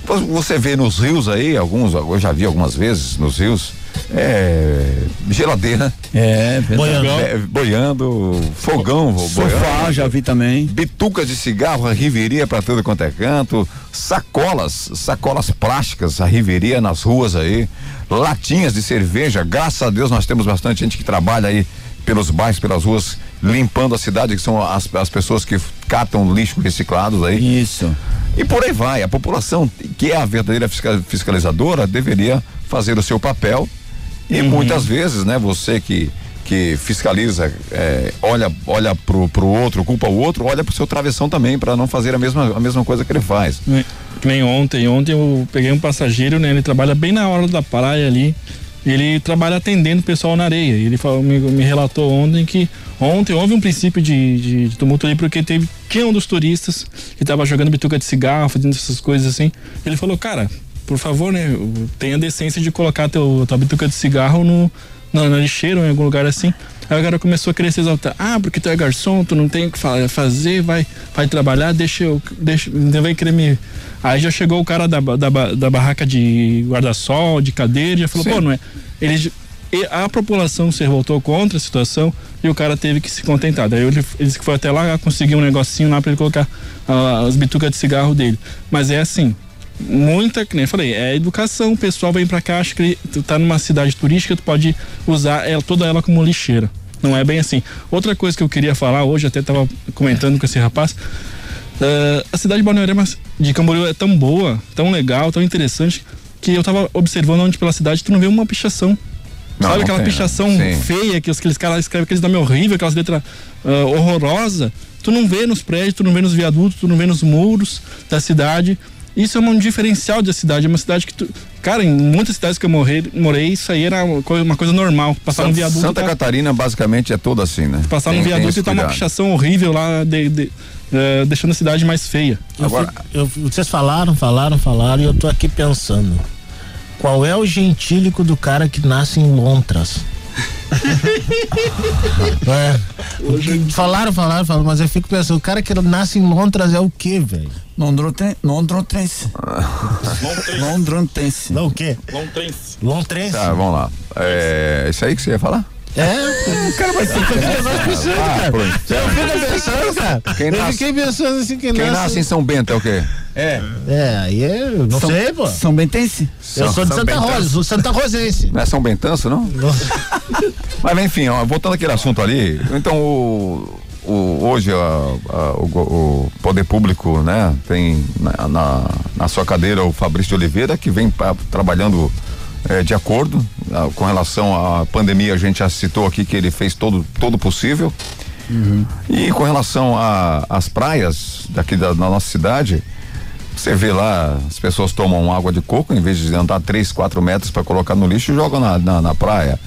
Vo- Você vê nos rios aí, alguns, eu já vi algumas vezes nos rios, é, geladeira. É, boiando. boiando, fogão, Sofá, boiando. já vi também. Bitucas de cigarro, a riveria pra tudo quanto é canto, sacolas, sacolas plásticas, a riveria nas ruas aí, latinhas de cerveja, graças a Deus nós temos bastante gente que trabalha aí pelos bairros, pelas ruas, limpando a cidade, que são as, as pessoas que catam lixo reciclados aí. Isso. E por aí vai, a população, que é a verdadeira fisca- fiscalizadora, deveria fazer o seu papel e muitas vezes, né, você que que fiscaliza, é, olha olha pro, pro outro, culpa o outro, olha pro seu travessão também para não fazer a mesma a mesma coisa que ele faz. Que nem ontem. Ontem eu peguei um passageiro, né? Ele trabalha bem na hora da praia ali. Ele trabalha atendendo o pessoal na areia. Ele falou, me, me relatou ontem que ontem houve um princípio de, de, de tumulto ali porque teve tinha um dos turistas que estava jogando bituca de cigarro, fazendo essas coisas assim. Ele falou, cara, por favor, né, tenha a decência de colocar teu, tua bituca de cigarro no, na, na lixeira ou em algum lugar assim. Aí o cara começou a querer se exaltar. Ah, porque tu é garçom, tu não tem o que fa- fazer, vai, vai trabalhar, deixa eu. Deixa, vai querer me. Aí já chegou o cara da, da, da barraca de guarda-sol, de cadeira, já falou, Sim. pô, não é. Ele, e a população se revoltou contra a situação e o cara teve que se contentar. Daí ele, ele foi até lá conseguir um negocinho lá pra ele colocar ah, as bitucas de cigarro dele. Mas é assim, muita, que nem eu falei, é educação. O pessoal vem pra cá, acha que tu tá numa cidade turística, tu pode usar ela, toda ela como lixeira. Não é bem assim. Outra coisa que eu queria falar hoje, até tava comentando com esse rapaz, eh, a cidade de de Camboriú é tão boa, tão legal, tão interessante, que eu tava observando onde pela cidade tu não vê uma pichação. Não, Sabe aquela tem, pichação Sim. feia que aqueles caras escrevem aqueles nomes horríveis, aquelas letras ah, horrorosas. Tu não vê nos prédios, tu não vê nos viadutos, tu não vê nos muros da cidade. Isso é um diferencial da cidade. É uma cidade que tu. Cara, em muitas cidades que eu morei, morei isso aí era uma coisa, uma coisa normal. Passar no Santa, viaduto. Santa tá- Catarina basicamente é toda assim, né? Passar Tem- no tem viaduto e tá uma pichação horrível lá, de- de- eh, deixando a cidade mais feia. Eu fico- eu- vocês falaram, falaram, falaram e eu tô aqui pensando. Qual é o gentílico do cara que nasce em Lontras? É. Falaram, falaram, falaram, mas eu fico pensando, o cara que nasce em Lontras é o quê, velho? Londrotense. Londrotense. Londrotense. Não, o quê? Lontrense. Lontrense. Tá, vamos lá. É isso aí que você ia falar? É, cara, mas você fica pensando, cara. Você fica pensando, cara. Quem eu nasce- fiquei pensando assim, quem, Quem nasce em São Bento é o quê? É. É, aí é, eu não São- sei, pô. São Bentense? Eu sou de São Santa. Rosa, sou Santa Rosense. Não é São Bentanço, não? Mas enfim, ó, voltando àquele assunto ali, então o, o- hoje a- a- o, o poder público, né, tem na, na, na sua cadeira o Fabrício de Oliveira que vem pra- trabalhando eh, de acordo ah, com relação à pandemia, a gente já citou aqui que ele fez todo todo o possível. E com relação às praias daqui da, da nossa cidade, você vê lá, as pessoas tomam água de coco, em vez de andar 3, 4 metros para colocar no lixo, jogam na, na, na praia.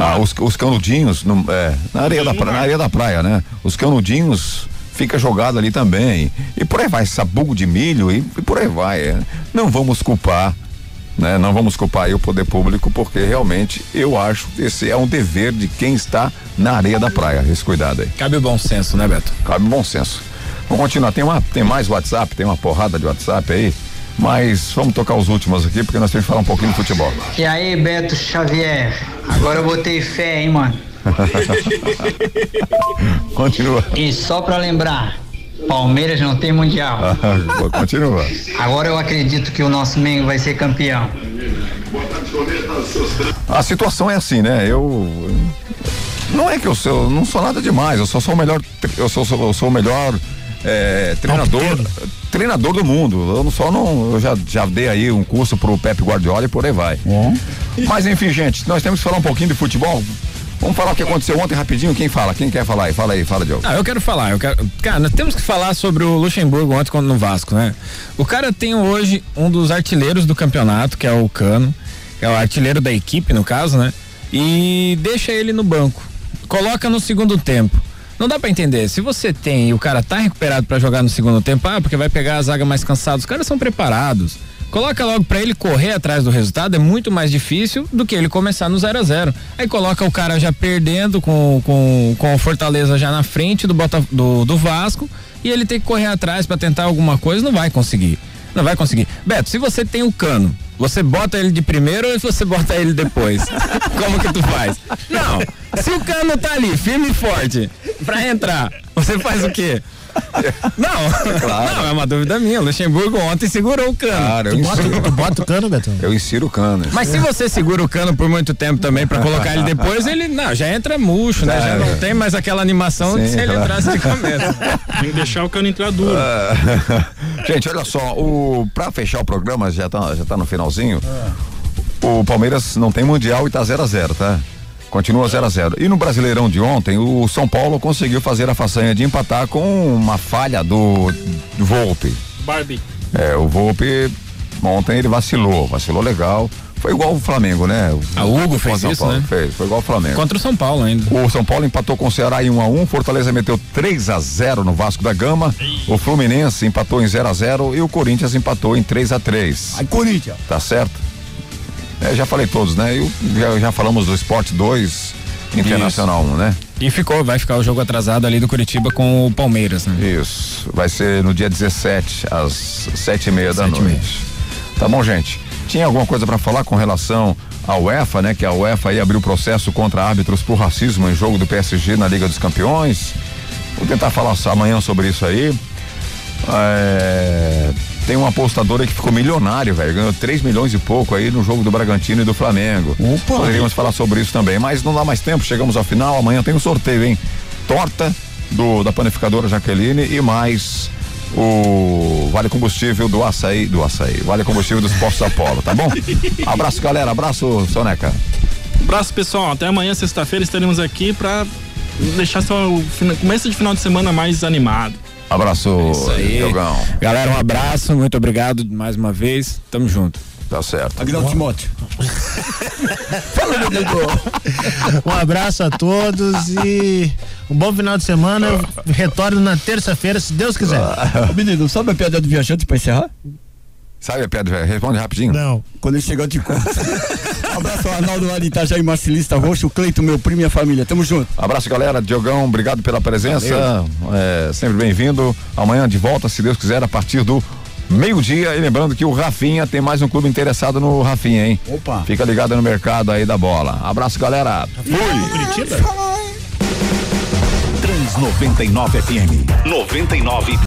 Ah, os, os canudinhos, no- é, na, areia da, pra- na areia da praia, né? Os canudinhos fica jogado ali também. E por aí vai, sabugo de milho e, e por aí vai. é. Não vamos culpar, né? Não vamos culpar aí o poder público, porque realmente eu acho que esse é um dever de quem está na areia da praia. Esse cuidado aí. Cabe o bom senso, né, Beto? Cabe bom senso. Vamos continuar. Tem, uma, tem mais WhatsApp, tem uma porrada de WhatsApp aí. Mas vamos tocar os últimos aqui, porque nós temos que falar um pouquinho de futebol. E aí, Beto Xavier? Agora eu botei fé, hein, mano? Continua. E só pra lembrar, Palmeiras não tem mundial. Continua. Agora eu acredito que o nosso Mengo vai ser campeão. A situação é assim, né? Eu. Não é que eu sou, não sou nada demais, eu só sou o melhor, eu sou, sou- eu sou o melhor é, treinador, treinador do mundo. Eu não só não, eu já, já dei aí um curso pro Pepe Guardiola e por aí vai. Mas enfim, gente, nós temos que falar um pouquinho de futebol. Vamos falar o que aconteceu ontem rapidinho. Quem fala? Quem quer falar aí? Fala aí, fala, Diogo. Ah, eu quero falar, eu quero. Cara, nós temos que falar sobre o Luxemburgo ontem no Vasco, né? O cara tem hoje um dos artilheiros do campeonato, que é o Cano, que é o artilheiro da equipe, no caso, né? E deixa ele no banco. Coloca no segundo tempo. Não dá pra entender. Se você tem e o cara tá recuperado pra jogar no segundo tempo, ah, porque vai pegar a zaga mais cansada. Os caras são preparados. Coloca logo pra ele correr atrás do resultado, é muito mais difícil do que ele começar no 0 a 0 Aí coloca o cara já perdendo com, com, com o Fortaleza já na frente do, Bota, do, do Vasco e ele tem que correr atrás pra tentar alguma coisa, não vai conseguir. Não vai conseguir. Beto, se você tem o cano, você bota ele de primeiro ou você bota ele depois? Como que tu faz? Não. Se o cano tá ali, firme e forte, pra entrar, você faz o quê? Não, Claro. não, é uma dúvida minha. O Luxemburgo ontem segurou o cano. Cara, eu Tu bota- insiro. Tu bota o cano, Betão? Eu insiro o cano. Mas se você segura o cano por muito tempo também pra colocar ele depois, ele não, já entra murcho, né? Já não tem mais aquela animação de Sim, se ele claro. entrasse de cabeça. Tem que deixar o cano entrar duro. Ah, gente, olha só, o, pra fechar o programa, já tá, já tá no finalzinho. O Palmeiras não tem mundial e tá 0 a 0 tá? Continua 0 a 0 E no Brasileirão de ontem, o São Paulo conseguiu fazer a façanha de empatar com uma falha do, do Volpe. Barbie. É, o Volpe ontem ele vacilou, vacilou legal. Foi igual o Flamengo, né? O, A Hugo fez São isso, Paulo né? Fez, foi igual o Flamengo. Contra o São Paulo ainda. O São Paulo empatou com o Ceará em 1 a 1 Fortaleza meteu 3 a 0 no Vasco da Gama. O Fluminense empatou em 0 a 0 e o Corinthians empatou em 3 a 3 Aí, Corinthians. Tá certo? É, já falei todos, né? E o- já, já falamos do Esporte 2, Internacional 1, né? E ficou, vai ficar o jogo atrasado ali do Curitiba com o Palmeiras, né? Isso. Vai ser no dia 17, às sete e meia da Sete e noite. Tá bom, gente? Tinha alguma coisa para falar com relação à UEFA, né? Que a UEFA aí abriu processo contra árbitros por racismo em jogo do PSG na Liga dos Campeões. Vou tentar falar só amanhã sobre isso aí. É, tem uma apostadora que ficou milionário, velho. Ganhou 3 milhões e pouco aí no jogo do Bragantino e do Flamengo. Opa! Poderíamos falar sobre isso também, mas não dá mais tempo. Chegamos ao final. Amanhã tem um sorteio, hein? Torta do da panificadora Jaqueline e mais o Vale Combustível do Açaí, do Açaí, Vale Combustível dos Postos Apolo, tá bom? Abraço, galera. Abraço, Soneca. Abraço, pessoal. Até amanhã, sexta-feira, estaremos aqui pra deixar seu fina- começo de final de semana mais animado. Abraço, Isso aí. Diogão. Galera, um abraço, muito obrigado mais uma vez. Tamo junto. Tá certo. Aguinaldo Timóteo. Fala, meu nego. Um abraço a todos e um bom final de semana. Eu retorno na terça-feira, se Deus quiser. Ô, menino, sabe a piada do viajante pra encerrar? Sabe a pedra, responde rapidinho. Não. Quando ele chegar, eu te conto. Um abraço ao Arnaldo lá de Itajaí, Marcelista Roxo, o Cleito, meu primo e a família. Tamo junto. Abraço, galera. Diogão, obrigado pela presença. É, sempre bem-vindo. Amanhã de volta, se Deus quiser, a partir do meio-dia. E lembrando que o Rafinha tem mais um clube interessado no Rafinha, hein? Opa. Fica ligado no mercado aí da bola. Abraço, galera. Fui. Trans 99 FM. 99